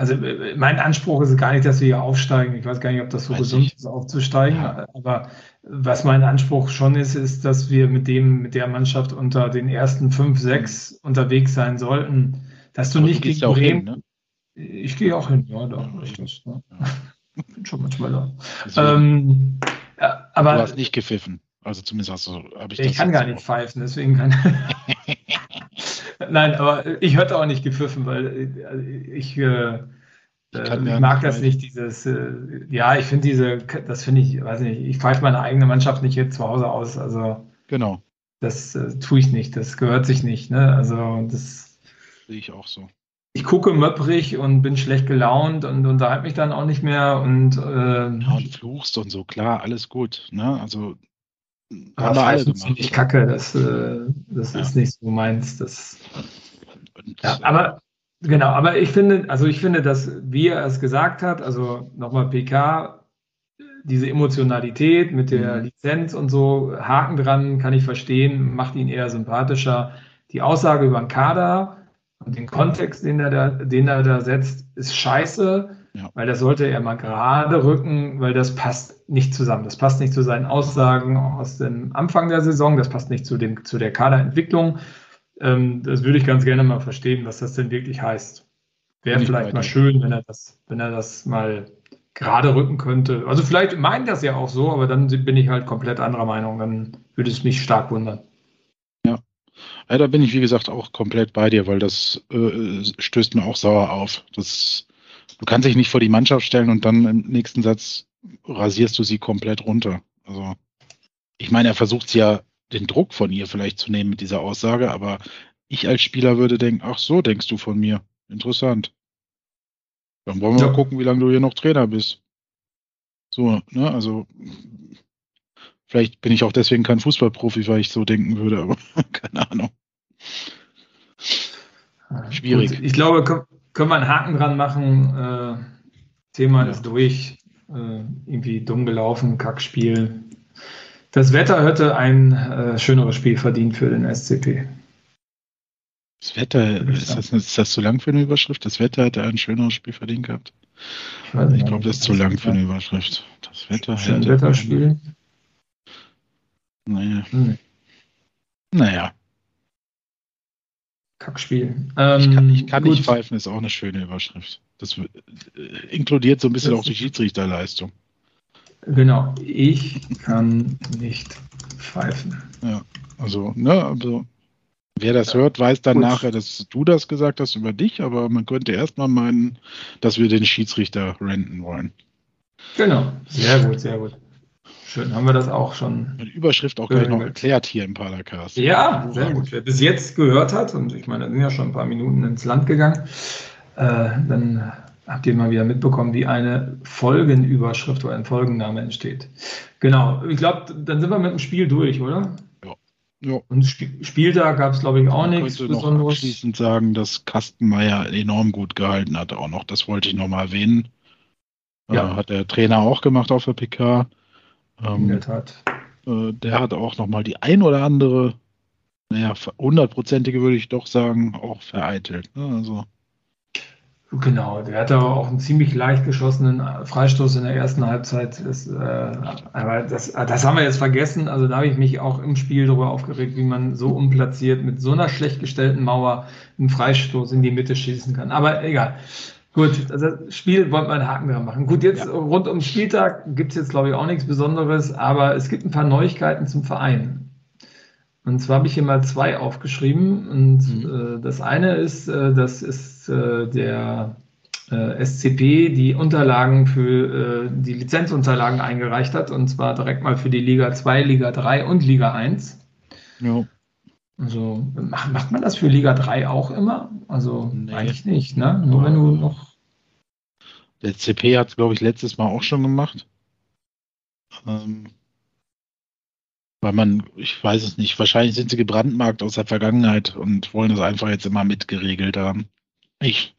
also äh, mein Anspruch ist gar nicht, dass wir hier aufsteigen. Ich weiß gar nicht, ob das so weiß gesund ich. ist, aufzusteigen. Ja. Aber was mein Anspruch schon ist, ist, dass wir mit dem, mit der Mannschaft unter den ersten fünf, sechs mhm. unterwegs sein sollten. Dass du aber nicht du gegen Bremen. Hin, ne? Ich gehe auch hin, ja, doch, richtig. Ne? Ja. bin schon manchmal da. Also, ähm, ja, aber, du hast nicht gepfiffen. Also zumindest hast du, habe ich Ich kann gar nicht pfeifen, deswegen kann. Nein, aber ich hätte auch nicht gepfiffen, weil äh, ich, äh, ich, äh, ich mag das nicht, dieses, äh, ja, ich finde diese, das finde ich, weiß nicht, ich pfeife meine eigene Mannschaft nicht jetzt zu Hause aus, also. Genau. Das äh, tue ich nicht, das gehört sich nicht, ne, also das. Sehe ich auch so. Ich gucke möpprig und bin schlecht gelaunt und unterhalte mich dann auch nicht mehr und. Äh, ja, und fluchst und so, klar, alles gut, ne, also haben wir alle gemacht. Ich kacke, das, äh, das ja. ist nicht so meins. Das, ja, aber genau, aber ich finde, also ich finde, dass wie er es gesagt hat, also nochmal PK, diese Emotionalität mit der mhm. Lizenz und so, Haken dran, kann ich verstehen, macht ihn eher sympathischer. Die Aussage über den Kader und den Kontext, den er da, den er da setzt, ist scheiße. Ja. Weil das sollte er mal gerade rücken, weil das passt nicht zusammen. Das passt nicht zu seinen Aussagen aus dem Anfang der Saison, das passt nicht zu, dem, zu der Kaderentwicklung. Ähm, das würde ich ganz gerne mal verstehen, was das denn wirklich heißt. Wäre vielleicht mal schön, wenn er das, wenn er das mal gerade rücken könnte. Also vielleicht meint das ja auch so, aber dann bin ich halt komplett anderer Meinung. Dann würde es mich stark wundern. Ja. ja da bin ich, wie gesagt, auch komplett bei dir, weil das äh, stößt mir auch sauer auf. Das Du kannst dich nicht vor die Mannschaft stellen und dann im nächsten Satz rasierst du sie komplett runter. Also, ich meine, er versucht ja den Druck von ihr vielleicht zu nehmen mit dieser Aussage, aber ich als Spieler würde denken, ach so, denkst du von mir. Interessant. Dann wollen wir ja. mal gucken, wie lange du hier noch Trainer bist. So, ne, also vielleicht bin ich auch deswegen kein Fußballprofi, weil ich so denken würde, aber keine Ahnung. Schwierig. Gut, ich glaube, können wir einen Haken dran machen. Äh, Thema ja. ist durch. Äh, irgendwie dumm gelaufen, Kackspiel. Das Wetter hätte ein äh, schöneres Spiel verdient für den SCP. Das Wetter, ist das, ist das zu lang für eine Überschrift? Das Wetter hätte ein schöneres Spiel verdient gehabt. Ich, ich glaube, das ist zu lang für eine Überschrift. Das Wetter hätte. Wetterspiel. Naja. Hm. Naja. Kackspiel. Ähm, ich kann, ich kann nicht pfeifen, ist auch eine schöne Überschrift. Das äh, inkludiert so ein bisschen das auch die Schiedsrichterleistung. Genau, ich kann nicht pfeifen. Ja, also, ne, also wer das ja. hört, weiß dann Gut. nachher, dass du das gesagt hast über dich, aber man könnte erstmal meinen, dass wir den Schiedsrichter renten wollen. Genau, sehr gut, sehr gut. Schön, haben wir das auch schon. Die Überschrift auch gleich noch erklärt hier im Paracast. Ja, sehr gut. Wer bis jetzt gehört hat, und ich meine, da sind ja schon ein paar Minuten ins Land gegangen, äh, dann habt ihr mal wieder mitbekommen, wie eine Folgenüberschrift oder ein Folgenname entsteht. Genau, ich glaube, dann sind wir mit dem Spiel durch, oder? Ja. ja. Und Sp Spieltag gab es, glaube ich, auch nichts Ich könnte noch abschließend sagen, dass Kastenmeier enorm gut gehalten hat auch noch. Das wollte ich nochmal erwähnen. Ja. Äh, hat der Trainer auch gemacht auf der PK. Ähm, In der Tat. Äh, der hat auch nochmal die ein oder andere, naja, hundertprozentige würde ich doch sagen, auch vereitelt. Ne? Also. Genau, der hatte auch einen ziemlich leicht geschossenen Freistoß in der ersten Halbzeit. Das, äh, aber das, das haben wir jetzt vergessen. Also da habe ich mich auch im Spiel darüber aufgeregt, wie man so unplatziert mit so einer schlecht gestellten Mauer einen Freistoß in die Mitte schießen kann. Aber egal. Gut, also das Spiel wollte man einen Haken dran machen. Gut, jetzt ja. rund um Spieltag gibt es jetzt, glaube ich, auch nichts Besonderes, aber es gibt ein paar Neuigkeiten zum Verein. Und zwar habe ich hier mal zwei aufgeschrieben. Und mhm. äh, das eine ist, äh, das ist äh, der äh, SCP, die Unterlagen für äh, die Lizenzunterlagen eingereicht hat. Und zwar direkt mal für die Liga 2, Liga 3 und Liga 1. Ja. Also macht, man das für Liga 3 auch immer? Also nee. eigentlich nicht, ne? Nur wenn du noch. Der CP hat es, glaube ich, letztes Mal auch schon gemacht. Ähm, weil man, ich weiß es nicht, wahrscheinlich sind sie gebrandmarkt aus der Vergangenheit und wollen das einfach jetzt immer mitgeregelt haben. Ich,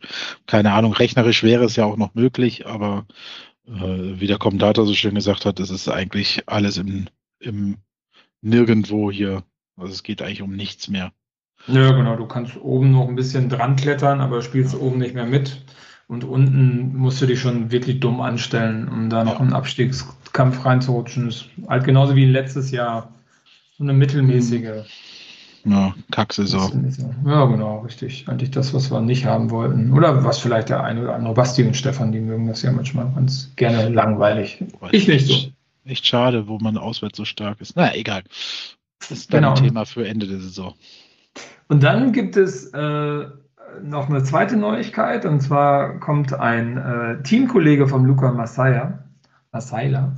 keine Ahnung, rechnerisch wäre es ja auch noch möglich, aber äh, wie der Kommentator so schön gesagt hat, es ist eigentlich alles im, im Nirgendwo hier also es geht eigentlich um nichts mehr. Ja, genau. Du kannst oben noch ein bisschen dran klettern, aber spielst ja. oben nicht mehr mit. Und unten musst du dich schon wirklich dumm anstellen, um da noch ja. einen Abstiegskampf reinzurutschen. Das ist halt genauso wie letztes Jahr. So eine mittelmäßige. Ja, Kacksaison. Ja, genau, richtig. Eigentlich das, was wir nicht haben wollten. Oder was vielleicht der eine oder andere Basti und Stefan, die mögen das ja manchmal ganz gerne langweilig. Ich nicht so. Echt schade, wo man auswärts so stark ist. Na, egal. Das ist dann genau. ein Thema für Ende der Saison. Und dann gibt es äh, noch eine zweite Neuigkeit, und zwar kommt ein äh, Teamkollege von Luca Massaia, Massaila,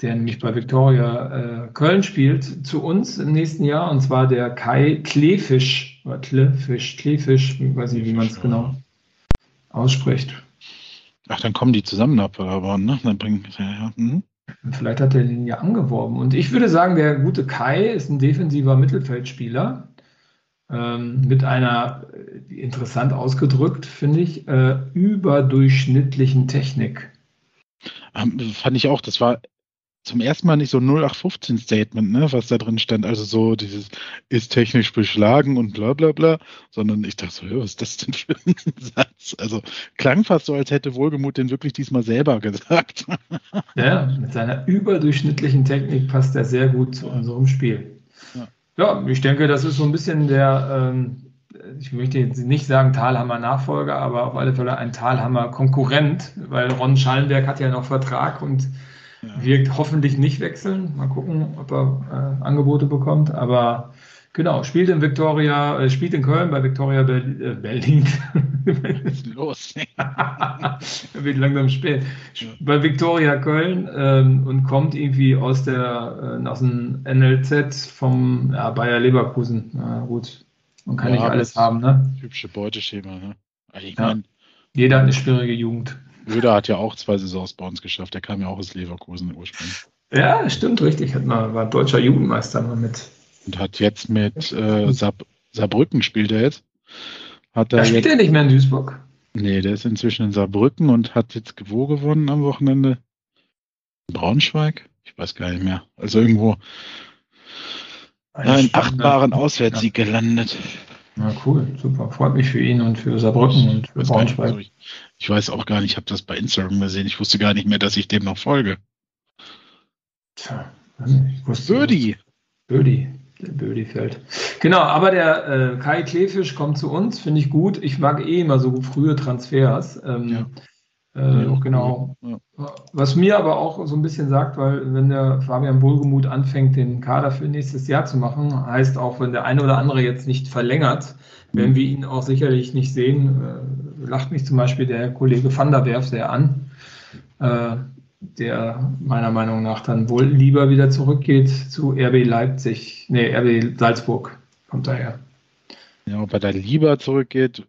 der nämlich bei Viktoria äh, Köln spielt, zu uns im nächsten Jahr, und zwar der Kai Klefisch, oder Klefisch, Klefisch, ich weiß nicht, wie man es genau ausspricht. Ach, dann kommen die zusammen ab, aber, ne? Dann bringen, ja, ja. Mhm. Vielleicht hat er den ja angeworben. Und ich würde sagen, der gute Kai ist ein defensiver Mittelfeldspieler ähm, mit einer, äh, interessant ausgedrückt, finde ich, äh, überdurchschnittlichen Technik. Ähm, fand ich auch, das war zum ersten Mal nicht so 0815-Statement, ne, was da drin stand, also so dieses ist technisch beschlagen und bla bla bla, sondern ich dachte so, was ist das denn für ein Satz? Also klang fast so, als hätte Wohlgemut den wirklich diesmal selber gesagt. Ja, mit seiner überdurchschnittlichen Technik passt er sehr gut zu unserem Spiel. Ja, ja ich denke, das ist so ein bisschen der, ähm, ich möchte jetzt nicht sagen Talhammer-Nachfolger, aber auf alle Fälle ein Talhammer-Konkurrent, weil Ron Schallenberg hat ja noch Vertrag und Wird hoffentlich nicht wechseln. Mal gucken, ob er äh, Angebote bekommt. Aber genau, spielt in Victoria, äh, spielt in Köln bei Victoria Ber äh, Berlin. Los. wird langsam spät. Bei Victoria Köln ähm, und kommt irgendwie aus der äh, aus dem NLZ vom ja, Bayer Leverkusen. Na gut, man kann ja, nicht alles haben, ne? Hübsche Beuteschema, ne? Ich mein, Jeder hat eine schwierige Jugend. Röder hat ja auch zwei Saisons bei uns geschafft. Der kam ja auch aus Leverkusen ursprünglich. Ja, stimmt, richtig. Hat mal, war deutscher Jugendmeister mal mit. Und hat jetzt mit äh, Saar, Saarbrücken spielt er jetzt. Hat er ja, spielt jetzt, er nicht mehr in Duisburg? Nee, der ist inzwischen in Saarbrücken und hat jetzt wo gewonnen am Wochenende? Braunschweig? Ich weiß gar nicht mehr. Also irgendwo einen achtbaren Auswärtssieg gelandet. Na cool, super. Freut mich für ihn und für Saarbrücken und für Braunschweig. Also ich, ich, weiß auch gar nicht, ich habe das bei Instagram gesehen. Ich wusste gar nicht mehr, dass ich dem noch folge. Tja, ich wusste. Birdie. Birdie. Der Bödi-Feld. Genau, aber der äh, Kai Klefisch kommt zu uns, finde ich gut. Ich mag eh immer so frühe Transfers. Ähm, ja. Äh, ja, genau. Ja. Was mir aber auch so ein bisschen sagt, weil wenn der Fabian Wohlgemuth anfängt, den Kader für nächstes Jahr zu machen, heißt auch, wenn der eine oder andere jetzt nicht verlängert, werden wir ihn auch sicherlich nicht sehen. Äh, lacht mich zum Beispiel der Kollege Van der Werf sehr an. Äh, der meiner Meinung nach dann wohl lieber wieder zurückgeht zu RB Leipzig, nee, RB Salzburg kommt daher. Ja, ob er da lieber zurückgeht.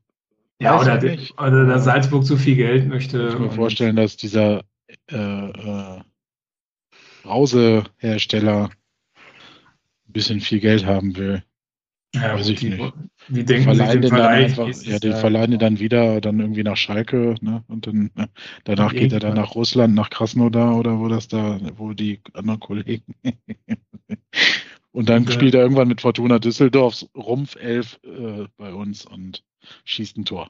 Ja, oder, der, oder der Salzburg zu viel Geld möchte. Ich kann mir vorstellen, dass dieser äh, äh, Brausehersteller ein bisschen viel Geld haben will. Ja, Weiß ich die, nicht. Wie denken verleihen den dann einfach, ja, den verleihen dann wieder dann irgendwie nach Schalke, ne? Und dann ne? danach geht er dann nach Russland, nach Krasnodar oder wo das da, wo die anderen Kollegen. und dann ja. spielt er irgendwann mit Fortuna Düsseldorfs Rumpfelf äh, bei uns und schießt ein Tor.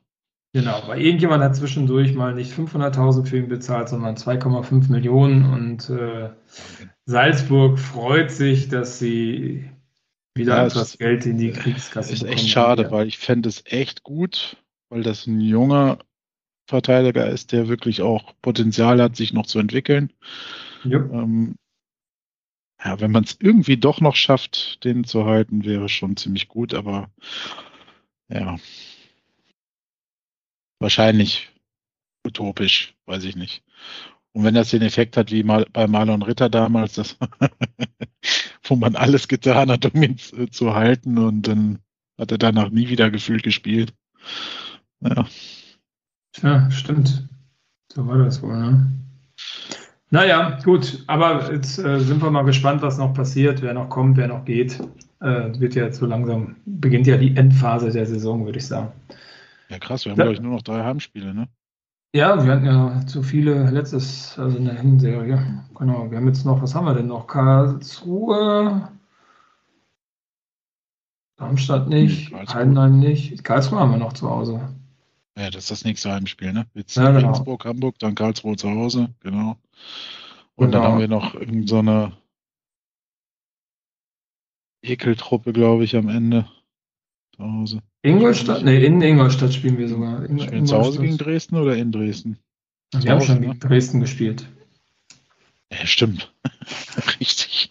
Genau, weil irgendjemand hat zwischendurch mal nicht 500.000 für ihn bezahlt, sondern 2,5 Millionen und äh, Salzburg freut sich, dass sie wieder ja, etwas Geld in die Kriegskasse. Ist echt schade, wieder. weil ich fände es echt gut, weil das ein junger Verteidiger ist, der wirklich auch Potenzial hat, sich noch zu entwickeln. Ähm, ja, wenn man es irgendwie doch noch schafft, den zu halten, wäre schon ziemlich gut, aber ja. Wahrscheinlich utopisch, weiß ich nicht. Und wenn das den Effekt hat wie mal bei Marlon Ritter damals, das wo man alles getan hat, um ihn zu, halten und dann hat er danach nie wieder gefühlt gespielt. Ja. Ja, stimmt. So war das wohl, ne? Naja, gut, aber jetzt äh, sind wir mal gespannt, was noch passiert, wer noch kommt, wer noch geht. Äh, wird ja jetzt so langsam, beginnt ja die Endphase der Saison, würde ich sagen. Ja, krass, wir haben, ja. glaube ich, nur noch drei Heimspiele, ne? Ja, wir hatten ja zu viele letztes, also in der Hinserie. Genau, wir haben jetzt noch, was haben wir denn noch? Karlsruhe, Darmstadt nicht, Karlsruhe. Heidenheim nicht. Karlsruhe haben wir noch zu Hause. Ja, das ist das nächste Heimspiel, ne? Jetzt ja, genau. Regensburg, Hamburg, dann Karlsruhe zu Hause, genau. Und genau. dann haben wir noch irgendeine so Ekeltruppe, glaube ich, am Ende zu Hause. Ingolstadt? Ne, in Ingolstadt spielen wir sogar. In, spielen zu Hause gegen Dresden oder in Dresden? Wir zu haben Hause, schon gegen ne? Dresden gespielt. Ja, stimmt. Richtig.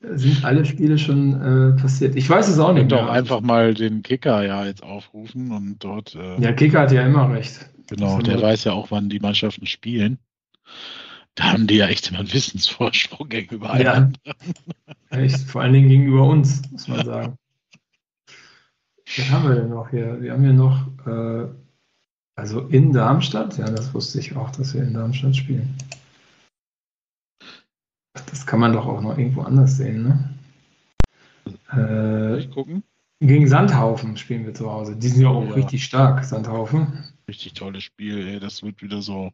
sind alle Spiele schon äh, passiert? Ich weiß es auch nicht. Mehr. doch einfach mal den Kicker ja jetzt aufrufen und dort. Äh, ja, Kicker hat ja immer recht. Genau, der weiß ja auch, wann die Mannschaften spielen. Da haben die ja echt immer einen Wissensvorsprung gegenüber ja. Echt, vor allen Dingen gegenüber uns, muss man sagen. Was haben wir denn noch hier? Wir haben hier noch, äh, also in Darmstadt, ja, das wusste ich auch, dass wir in Darmstadt spielen. Das kann man doch auch noch irgendwo anders sehen, ne? Äh, ich gucken? Gegen Sandhaufen spielen wir zu Hause. Die sind ja auch ja. richtig stark, Sandhaufen. Richtig tolles Spiel, ey. Das wird wieder so.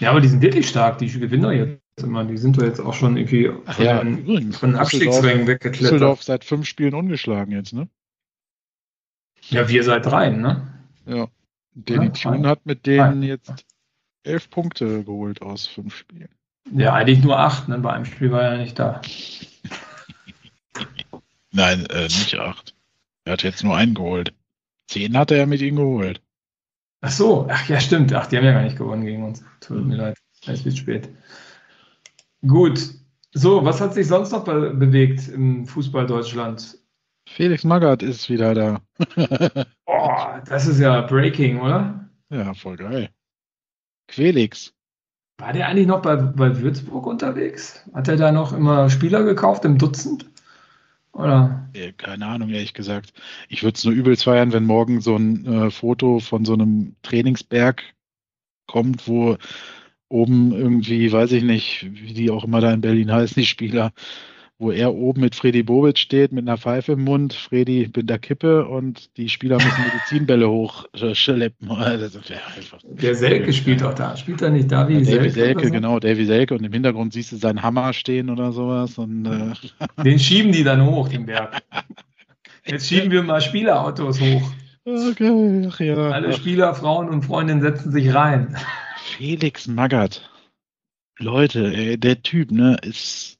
Ja, aber die sind wirklich stark. Die gewinnen doch jetzt immer. Die sind doch jetzt auch schon irgendwie von, ja, von Abstiegsrängen weggeklettert. Düsseldorf seit fünf Spielen ungeschlagen jetzt, ne? Ja, wir seit drei, ne? Ja. Danny ja, Tune hat mit denen drei. jetzt elf Punkte geholt aus fünf Spielen. Ja, eigentlich nur acht, ne? Bei einem Spiel war er nicht da. Nein, äh, nicht acht. Er hat jetzt nur einen geholt. Zehn hat er ja mit ihm geholt. Ach so, ach ja, stimmt. Ach, die haben ja gar nicht gewonnen gegen uns. Tut mir leid, es wird spät. Gut. So, was hat sich sonst noch be bewegt im Fußball Deutschland? Felix Magath ist wieder da. Boah, das ist ja Breaking, oder? Ja, voll geil. Quelix. War der eigentlich noch bei, bei Würzburg unterwegs? Hat er da noch immer Spieler gekauft im Dutzend? Oder? Keine Ahnung, ehrlich gesagt. Ich würde es nur übelst feiern, wenn morgen so ein äh, Foto von so einem Trainingsberg kommt, wo oben irgendwie, weiß ich nicht, wie die auch immer da in Berlin heißen, die Spieler, wo er oben mit Freddy Bobic steht, mit einer Pfeife im Mund, Freddy mit der Kippe und die Spieler müssen Medizinbälle hochschleppen. der Selke spielt auch da. Spielt er nicht Davy ja, Selke? Selke, so? genau, Davy Selke. Und im Hintergrund siehst du seinen Hammer stehen oder sowas. Und, äh Den schieben die dann hoch, den Berg. Jetzt schieben wir mal Spielerautos hoch. Okay, ach ja. Alle Spieler, Frauen und Freundinnen setzen sich rein. Felix Magath. Leute, ey, der Typ, ne, ist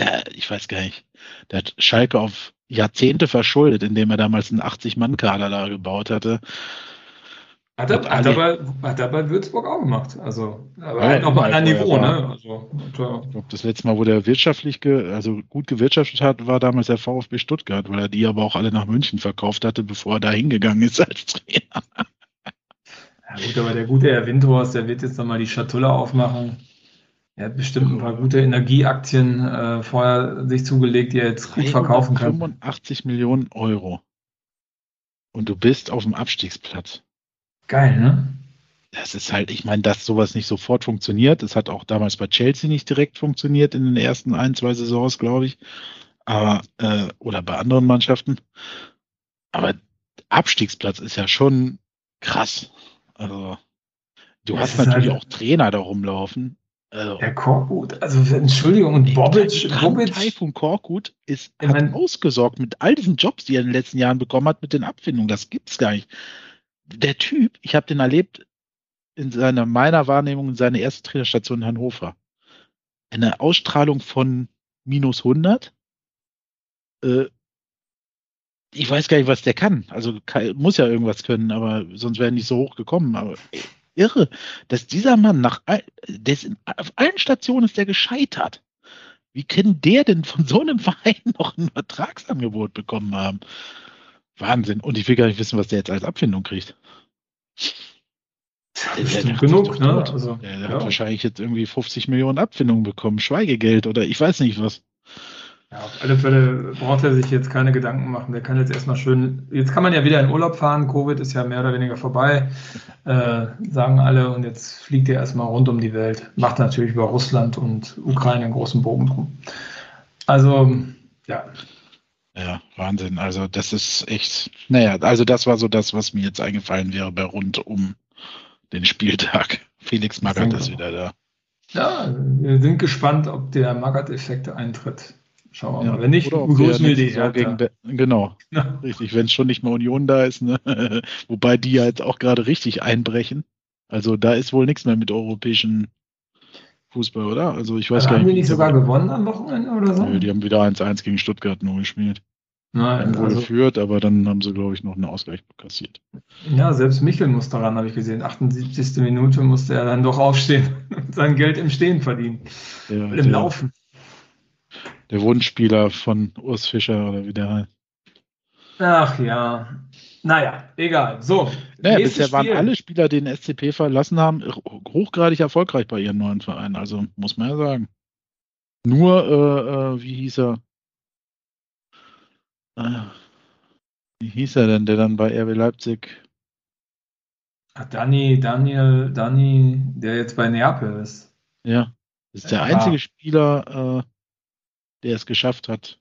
ja, ich weiß gar nicht. Der hat Schalke auf Jahrzehnte verschuldet, indem er damals einen 80-Mann-Kader da gebaut hatte. Hat er, hat, er bei, hat er bei Würzburg auch gemacht. Also, aber ja, halt noch mal ein Niveau, ne? Also, ich glaube, das letzte Mal, wo der wirtschaftlich, ge, also gut gewirtschaftet hat, war damals der VfB Stuttgart, weil er die aber auch alle nach München verkauft hatte, bevor er da hingegangen ist als Trainer. Ja, gut, aber der gute Herr Windhorst, der wird jetzt nochmal die Schatulle aufmachen. Er hat bestimmt ein paar gute Energieaktien äh, vorher sich zugelegt, die er jetzt gut verkaufen kann. 85 Millionen Euro. Und du bist auf dem Abstiegsplatz. Geil, ne? Das ist halt, ich meine, dass sowas nicht sofort funktioniert. Das hat auch damals bei Chelsea nicht direkt funktioniert in den ersten ein, zwei Saisons, glaube ich. Aber, äh, oder bei anderen Mannschaften. Aber Abstiegsplatz ist ja schon krass. Also, du das hast natürlich halt auch Trainer da rumlaufen, also, der Korkut, also Entschuldigung, und Bobic, Bobic. Taifun Korkut ist hat mein, ausgesorgt mit all diesen Jobs, die er in den letzten Jahren bekommen hat, mit den Abfindungen. Das gibt's gar nicht. Der Typ, ich habe den erlebt in seiner, meiner Wahrnehmung, in seiner ersten Trainerstation in Hannover. Eine Ausstrahlung von minus 100. Äh, ich weiß gar nicht, was der kann. Also kann, muss ja irgendwas können, aber sonst wäre er nicht so hoch gekommen. Aber irre, dass dieser Mann nach der ist in, auf allen Stationen ist der gescheitert. Wie kann der denn von so einem Verein noch ein Vertragsangebot bekommen haben? Wahnsinn. Und ich will gar nicht wissen, was der jetzt als Abfindung kriegt. Der, der, der genug, ne? Also, der, der ja. hat wahrscheinlich jetzt irgendwie 50 Millionen Abfindungen bekommen, Schweigegeld oder ich weiß nicht was. Ja, auf alle Fälle braucht er sich jetzt keine Gedanken machen. Der kann jetzt erstmal schön, jetzt kann man ja wieder in Urlaub fahren. Covid ist ja mehr oder weniger vorbei, äh, sagen alle. Und jetzt fliegt er erstmal rund um die Welt. Macht natürlich über Russland und Ukraine einen großen Bogen drum. Also, ja. Ja, Wahnsinn. Also, das ist echt, naja, also das war so das, was mir jetzt eingefallen wäre bei rund um den Spieltag. Felix Magath ist wieder da. Ja, wir sind gespannt, ob der Magath-Effekt eintritt. Schauen wir ja, mal. Wenn nicht, begrüßen wir die gegen Genau. Ja. Richtig, wenn es schon nicht mehr Union da ist, ne? Wobei die ja jetzt auch gerade richtig einbrechen. Also da ist wohl nichts mehr mit europäischen Fußball, oder? Also ich weiß also gar haben nicht. Haben die nicht sogar gewonnen am Wochenende oder so? Nö, die haben wieder 1-1 gegen Stuttgart nur gespielt. Nein, wohl also, geführt, aber dann haben sie, glaube ich, noch einen Ausgleich kassiert. Ja, selbst Michel muss daran, habe ich gesehen. 78. Minute musste er dann doch aufstehen und sein Geld im Stehen verdienen. Ja, Im Laufen der Wunschspieler von Urs Fischer oder wie der heißt. Ach ja. Naja, egal. So. Naja, bisher Spiel. waren alle Spieler, die den SCP verlassen haben, hochgradig erfolgreich bei ihren neuen Vereinen. Also muss man ja sagen. Nur, äh, äh, wie hieß er? Äh, wie hieß er denn, der dann bei RB Leipzig? Ach, Dani, Daniel, Dani, der jetzt bei Neapel ist. Ja, ist der einzige Spieler, äh, der es geschafft hat.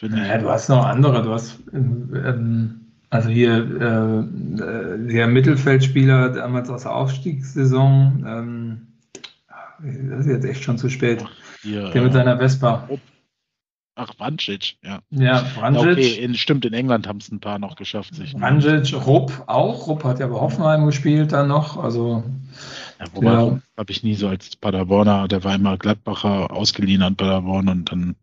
Ja, du hast noch andere. Du hast ähm, also hier äh, der Mittelfeldspieler damals aus der Aufstiegssaison. Ähm, das ist jetzt echt schon zu spät. Hier, der mit seiner äh, Vespa. Ach, Vancic, ja. Ja, Vancic. Okay, in, stimmt, in England haben es ein paar noch geschafft. Sich Vancic, Rupp auch. Rupp hat ja bei Hoffenheim gespielt dann noch. Also, ja, wobei ja. habe ich nie so als Paderborner, der war immer Gladbacher ausgeliehen an Paderborn und dann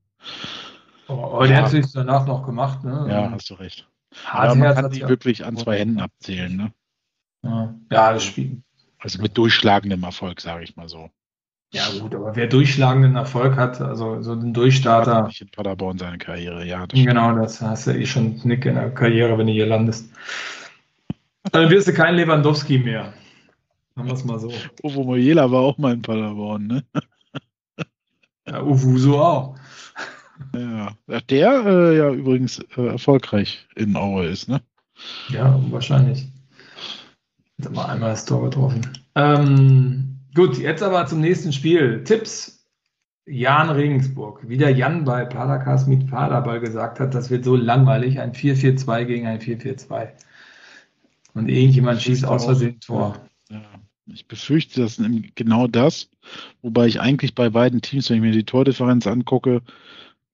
Oh, der ja. hat sich danach noch gemacht, ne? Ja, hast du recht. Aber man kann die wirklich an zwei Händen abzählen, ne? Ja, ja das Spiel. Also mit durchschlagendem Erfolg, sage ich mal so. Ja, gut, aber wer durchschlagenden Erfolg hat, also so ein Durchstarter. Hat nicht in Paderborn seine Karriere, ja. Das genau, das hast du eh schon Nick in der Karriere, wenn du hier landest. Dann wirst du kein Lewandowski mehr. Machen wir es mal so. Uwe Mojela war auch mal in Paderborn, ne? Ja, Uwuso auch. Ja, der äh, ja übrigens äh, erfolgreich in Aue ist, ne? Ja, wahrscheinlich. Hat mal einmal das Tor getroffen. Ähm, gut, jetzt aber zum nächsten Spiel. Tipps Jan Regensburg. Wie der Jan bei Palakas mit Paderball gesagt hat, das wird so langweilig. Ein 4-4-2 gegen ein 4-4-2. Und irgendjemand schießt aus Versehen Tor. Ja, ich befürchte, das ist genau das. Wobei ich eigentlich bei beiden Teams, wenn ich mir die Tordifferenz angucke,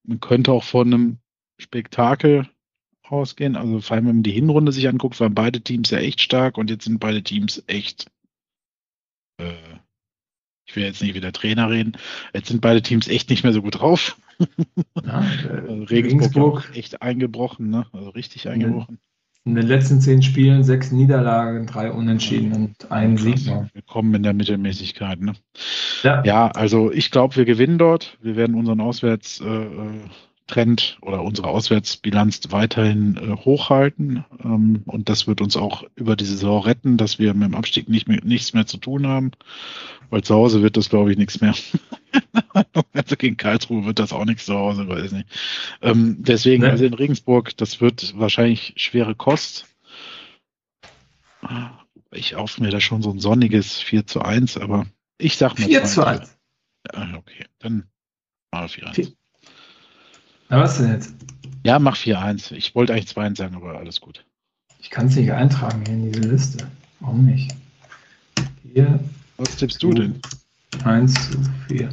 man könnte auch von einem Spektakel ausgehen. Also vor allem, wenn man die Hinrunde sich anguckt, waren beide Teams ja echt stark und jetzt sind beide Teams echt. Äh, ich will jetzt nicht wieder Trainer reden. Jetzt sind beide Teams echt nicht mehr so gut drauf. Ja, also Regensburg, Regensburg echt eingebrochen, ne? Also richtig eingebrochen. In den letzten zehn Spielen sechs Niederlagen, drei Unentschieden und ein Sieg. Wir kommen in der Mittelmäßigkeit. Ne? Ja. ja, also ich glaube, wir gewinnen dort. Wir werden unseren Auswärts äh, äh Trend oder unsere Auswärtsbilanz weiterhin äh, hochhalten. Ähm, und das wird uns auch über die Saison retten, dass wir mit dem Abstieg nicht mehr, nichts mehr zu tun haben. Weil zu Hause wird das, glaube ich, nichts mehr. also gegen Karlsruhe wird das auch nichts zu Hause, weiß nicht. Ähm, deswegen, ne? also in Regensburg, das wird wahrscheinlich schwere Kost. Ich auf mir da schon so ein sonniges 4 zu 1, aber ich sag mal 4 zu 1. Ja, okay, dann mal 4 1. Na, was denn jetzt? Ja, mach 4-1. Ich wollte eigentlich 2-1 sagen, aber alles gut. Ich kann es nicht eintragen hier in diese Liste. Warum nicht? Hier. Was tippst du denn? 1 zu 4.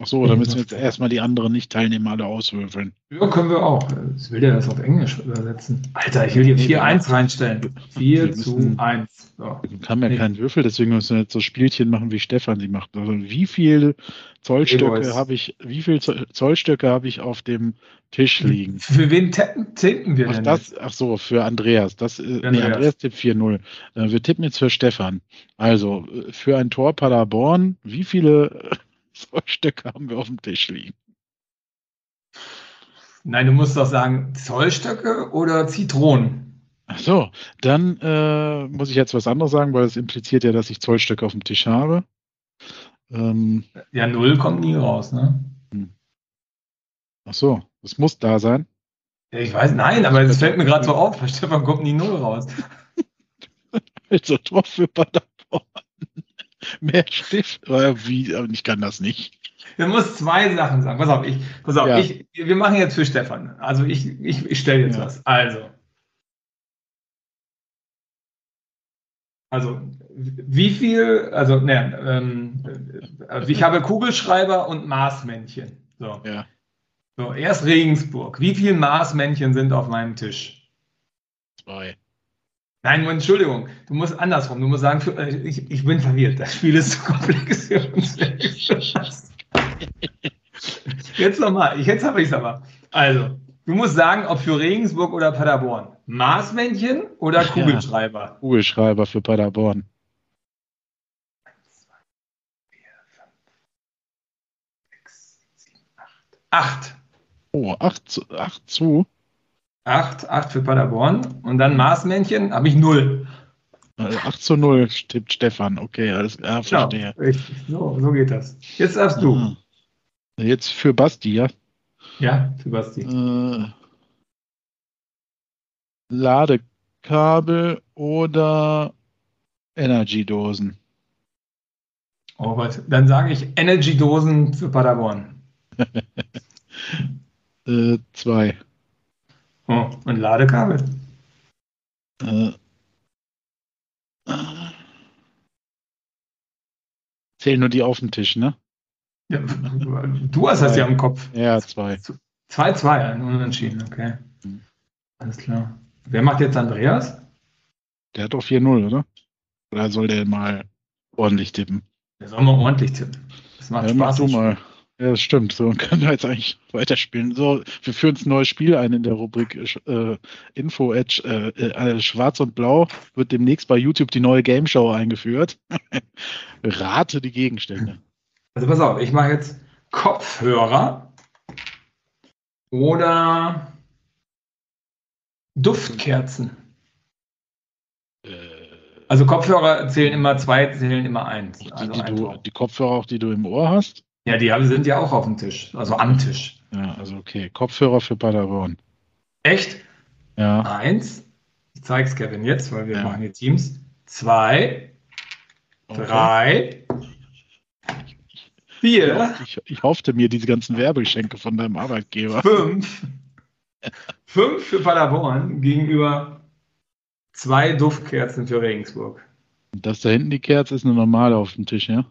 Ach so, da müssen wir jetzt erstmal die anderen Nicht-Teilnehmer alle auswürfeln. Ja, können wir auch. Ich will ja das auf Englisch übersetzen. Alter, ich will hier 4-1 reinstellen. 4 zu 1. So. Wir haben ja nee. keinen Würfel, deswegen müssen wir jetzt so Spielchen machen, wie Stefan sie macht. Also wie viele Zollstöcke habe ich, wie viele Zollstöcke habe ich auf dem Tisch liegen? Für wen tippen wir ach, denn? Das, ach so, für Andreas. Das, äh, Andreas. Nee, Andreas tippt 4-0. Äh, wir tippen jetzt für Stefan. Also, äh, für ein Tor Paderborn, wie viele Zollstöcke haben wir auf dem Tisch liegen. Nein, du musst doch sagen Zollstöcke oder Zitronen. Ach so, dann äh, muss ich jetzt was anderes sagen, weil es impliziert ja, dass ich Zollstöcke auf dem Tisch habe. Ähm, ja, null kommt nie raus, ne? Hm. Ach so, das muss da sein. Ja, ich weiß, nein, aber es fällt mir gerade so auf, bei Stefan kommt nie null raus. also Tor für Paderborn. Mehr Stift? Wie? Ich kann das nicht. Du musst zwei Sachen sagen. Pass auf, ich, pass auf, ja. ich, wir machen jetzt für Stefan. Also ich, ich, ich stelle jetzt ja. was. Also. Also, wie viel, also, ne, ähm, also ich habe Kugelschreiber und Maßmännchen. So. Ja. So, erst Regensburg. Wie viele Maßmännchen sind auf meinem Tisch? Zwei. Nein, Entschuldigung, du musst andersrum. Du musst sagen, für, äh, ich, ich, bin verwirrt. Das Spiel ist zu komplex für uns. Jetzt nochmal, jetzt habe ich es aber. Also, du musst sagen, ob für Regensburg oder Paderborn. Maßmännchen oder Kugelschreiber? Ja, Kugelschreiber für Paderborn. Acht. Oh, acht zu. Acht zu. 8, 8 für Paderborn. Und dann Maßmännchen habe ich 0. 8 zu 0 tippt Stefan. Okay, alles klar, genau, verstehe. Richtig. So, so geht das. Jetzt darfst du. Ah. Jetzt für Basti, ja? Ja, für Basti. Äh, Ladekabel oder Energy-Dosen? Oh Gott, dann sage ich Energy-Dosen für Paderborn. äh, zwei. Oh, und Ladekabel. Äh, zählen nur die auf dem Tisch, ne? Ja, du hast das ja im Kopf. Ja, zwei. Zwei, zwei, ein Unentschieden, okay. Mhm. Alles klar. Wer macht jetzt Andreas? Der hat doch 4-0, oder? Oder soll der mal ordentlich tippen? Der soll mal ordentlich tippen. Das macht ja, Spaß. Mach du mal. Ja, das stimmt. So können wir jetzt eigentlich weiterspielen. So, wir führen ein neues Spiel ein in der Rubrik äh, Info Edge. Äh, äh, Schwarz und Blau wird demnächst bei YouTube die neue Game Show eingeführt. Rate die Gegenstände. Also pass auf, ich mache jetzt Kopfhörer oder Duftkerzen. Äh. Also Kopfhörer zählen immer zwei, zählen immer eins. Die, also die, du, die Kopfhörer auch, die du im Ohr hast? Ja, die sind ja auch auf dem Tisch, also am Tisch. Ja, also okay. Kopfhörer für Paderborn. Echt? Ja. Eins. Ich zeige es Kevin jetzt, weil wir ja. machen hier Teams. Zwei. Okay. Drei. Vier. Ich, ich hoffte mir diese ganzen Werbegeschenke von deinem Arbeitgeber. Fünf. Fünf für Paderborn gegenüber zwei Duftkerzen für Regensburg. Das da hinten die Kerze ist eine normale auf dem Tisch, ja?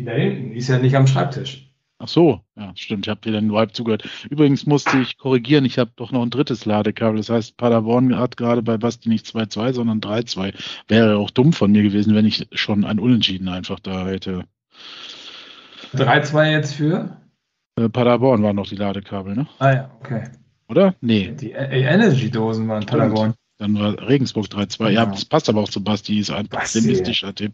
Die da hinten, die ist ja nicht am Schreibtisch. Ach so, ja, stimmt. Ich habe dir dann nur halb zugehört. Übrigens musste ich korrigieren, ich habe doch noch ein drittes Ladekabel. Das heißt, Paderborn hat gerade bei Basti nicht 2-2, sondern 3-2. Wäre auch dumm von mir gewesen, wenn ich schon ein Unentschieden einfach da hätte. 3-2 jetzt für? Äh, Paderborn waren noch die Ladekabel, ne? Ah ja, okay. Oder? Nee. Die Energy-Dosen waren Paderborn. Dann war Regensburg 3-2. Ja, Genau. das passt aber auch zu Basti, ist ein pessimistischer Tipp.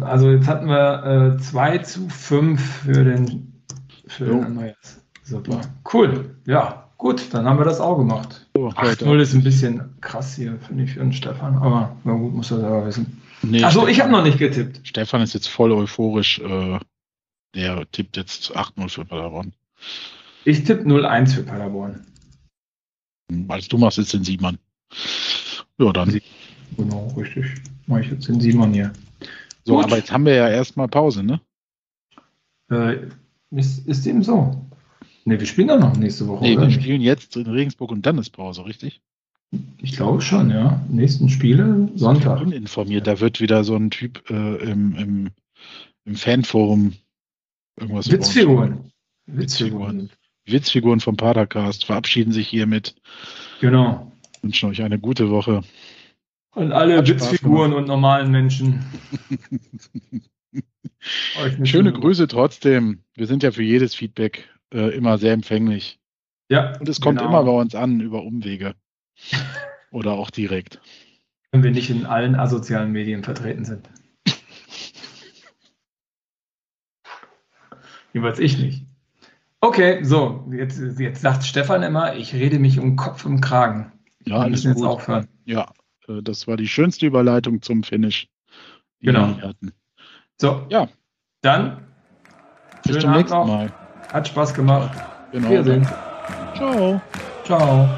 Also jetzt hatten wir äh, 2 zu 5 für den, für Jo. den Andreas. Super. Cool. Ja, gut, dann haben wir das auch gemacht. Leute. 8-0 ist ein bisschen krass hier, finde ich, für den Stefan. Aber na gut, muss er selber wissen. Nee, Achso, ich habe noch nicht getippt. Stefan ist jetzt voll euphorisch. Äh, der tippt jetzt 8-0 für Paderborn. Ich tippe 0-1 für Paderborn. Hm, Als du machst jetzt den Siemann. Ja, dann. Genau, richtig. Mache ich jetzt den Simon hier. So, Gut. aber jetzt haben wir ja erstmal Pause, ne? Äh, ist, ist dem so? Ne, wir spielen doch noch nächste Woche. Nee, oder wir spielen jetzt in Regensburg und dann ist Pause, richtig? Ich glaube schon, ja. Nächsten Spiele Sonntag. Uninformiert, da wird wieder so ein Typ äh, im, im, im Fanforum irgendwas Witzfiguren. Witzfiguren. Witzfiguren vom Padercast verabschieden sich hiermit. Genau. Wünschen euch eine gute Woche. Und alle Hat Witzfiguren und normalen Menschen. Schöne Grüße trotzdem. Wir sind ja für jedes Feedback äh, immer sehr empfänglich. Ja, Und es kommt genau. immer bei uns an über Umwege. Oder auch direkt. Wenn wir nicht in allen asozialen Medien vertreten sind. Jeweils ich nicht. Okay, so, jetzt, jetzt sagt Stefan immer, ich rede mich um Kopf und Kragen. Ja, wir alles müssen jetzt gut. aufhören. Ja, das war die schönste Überleitung zum Finish. die Genau. wir hier hatten. So, Ja. dann Bis zum Abend nächsten noch. Mal. Hat Spaß gemacht. Genau. Wiedersehen. Ciao. Ciao.